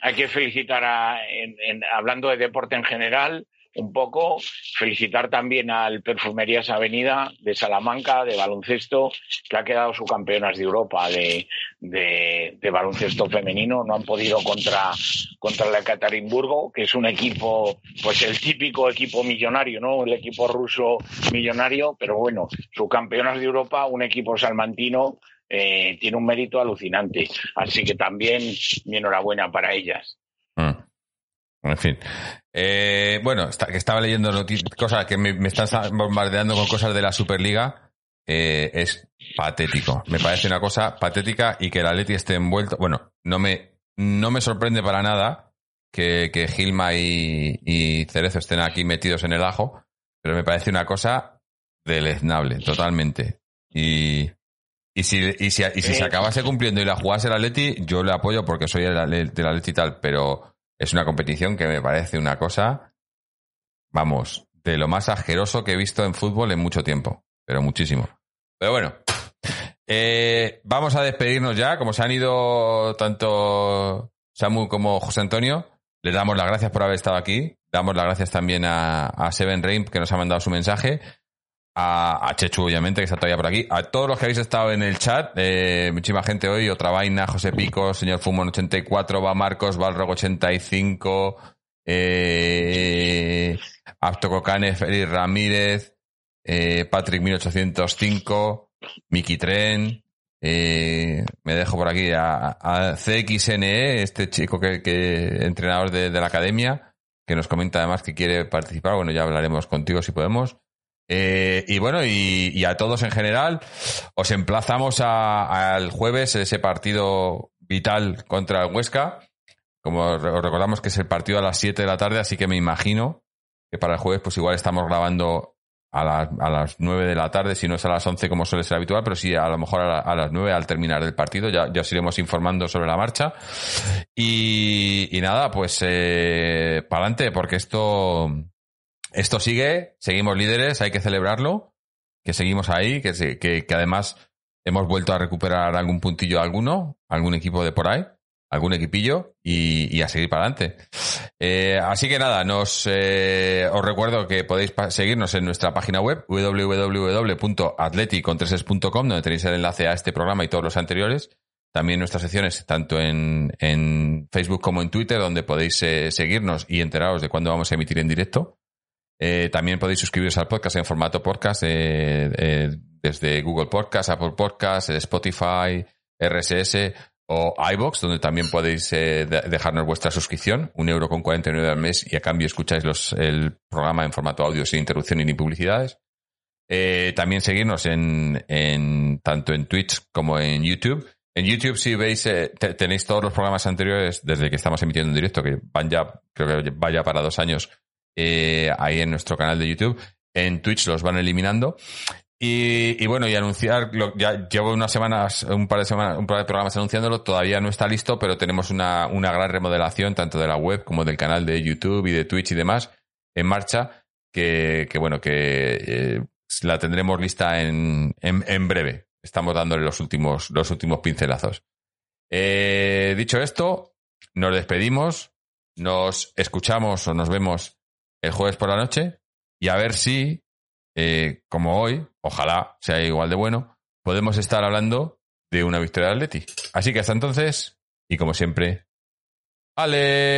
Speaker 3: hay que felicitar, a, hablando de deporte en general, un poco. Felicitar también al Perfumerías Avenida de Salamanca, de baloncesto, que ha quedado subcampeonas de Europa de, de, baloncesto femenino. No han podido contra, contra el Ekaterimburgo, que es un equipo, pues el típico equipo millonario, ¿no? El equipo ruso millonario, pero bueno, subcampeonas de Europa, un equipo salmantino eh, tiene un mérito alucinante. Así que también mi enhorabuena para ellas.
Speaker 2: En fin. Eh, bueno, estaba leyendo cosas que me, están bombardeando con cosas de la Superliga. Eh, es patético. Me parece una cosa patética y que la Leti esté envuelto. Bueno, no me, no me sorprende para nada que, Gilma y, Cerezo estén aquí metidos en el ajo, pero me parece una cosa deleznable, totalmente. Y, y si, y si, y si se acabase cumpliendo y la jugase la Leti, yo le apoyo porque soy de la Leti y tal, pero es una competición que me parece una cosa, vamos, de lo más asqueroso que he visto en fútbol en mucho tiempo, pero muchísimo. Pero bueno, eh, vamos a despedirnos ya, como se han ido tanto Samu como José Antonio, les damos las gracias por haber estado aquí, damos las gracias también a, Seven Rain que nos ha mandado su mensaje, a, Chechu, obviamente, que está todavía por aquí, a todos los que habéis estado en el chat, eh, muchísima gente hoy, otra vaina, José Pico, señor Fumon 84, va Marcos, Balrog 85, eh, Aptococane, Félix Ramírez, eh, Patrick 1805, Miki Tren, eh, me dejo por aquí a, CXNE, este chico que, entrenador de la academia, que nos comenta además que quiere participar. Bueno, ya hablaremos contigo si podemos. Eh, y bueno, y, a todos en general, os emplazamos al jueves, ese partido vital contra el Huesca. Como os recordamos que es el partido a las 7 de la tarde, así que me imagino que para el jueves pues igual estamos grabando a, las 9 de la tarde, si no es a las 11 como suele ser habitual, pero sí a lo mejor a, las 9 al terminar el partido, ya, ya os iremos informando sobre la marcha. Y, nada, pues eh, para adelante, porque esto esto sigue, seguimos líderes, hay que celebrarlo, que seguimos ahí, que, que, además hemos vuelto a recuperar algún puntillo alguno, algún equipo de por ahí, algún equipillo y, a seguir para adelante. Eh, así que nada, nos eh, os recuerdo que podéis seguirnos en nuestra página web www.atleticontreses.com donde tenéis el enlace a este programa y todos los anteriores. También nuestras secciones, tanto en, en Facebook como en Twitter, donde podéis eh, seguirnos y enteraros de cuándo vamos a emitir en directo. Eh, también podéis suscribiros al podcast en formato podcast eh, eh, desde Google Podcast, Apple Podcast, Spotify, RSS o iBox, donde también podéis dejarnos vuestra suscripción, un euro con 49 al mes y a cambio escucháis los, el programa en formato audio sin interrupción y ni publicidades. también seguirnos en, en, tanto en Twitch como en YouTube. En YouTube, si veis, tenéis todos los programas anteriores desde que estamos emitiendo en directo, que van ya, creo que vaya para dos años, eh, ahí en nuestro canal de YouTube. En Twitch los van eliminando. Y, bueno, y anunciar, ya llevo unas semanas, un par de semanas, un par de programas anunciándolo, todavía no está listo, pero tenemos una, una gran remodelación tanto de la web como del canal de YouTube y de Twitch y demás en marcha, que, bueno, que eh, la tendremos lista en, en, breve. Estamos dándole los últimos, los últimos pincelazos. Eh, dicho esto, nos despedimos, nos escuchamos o nos vemos el jueves por la noche y a ver si, eh, como hoy, ojalá sea igual de bueno, podemos estar hablando de una victoria de Atleti. Así que hasta entonces, y como siempre, Aleti.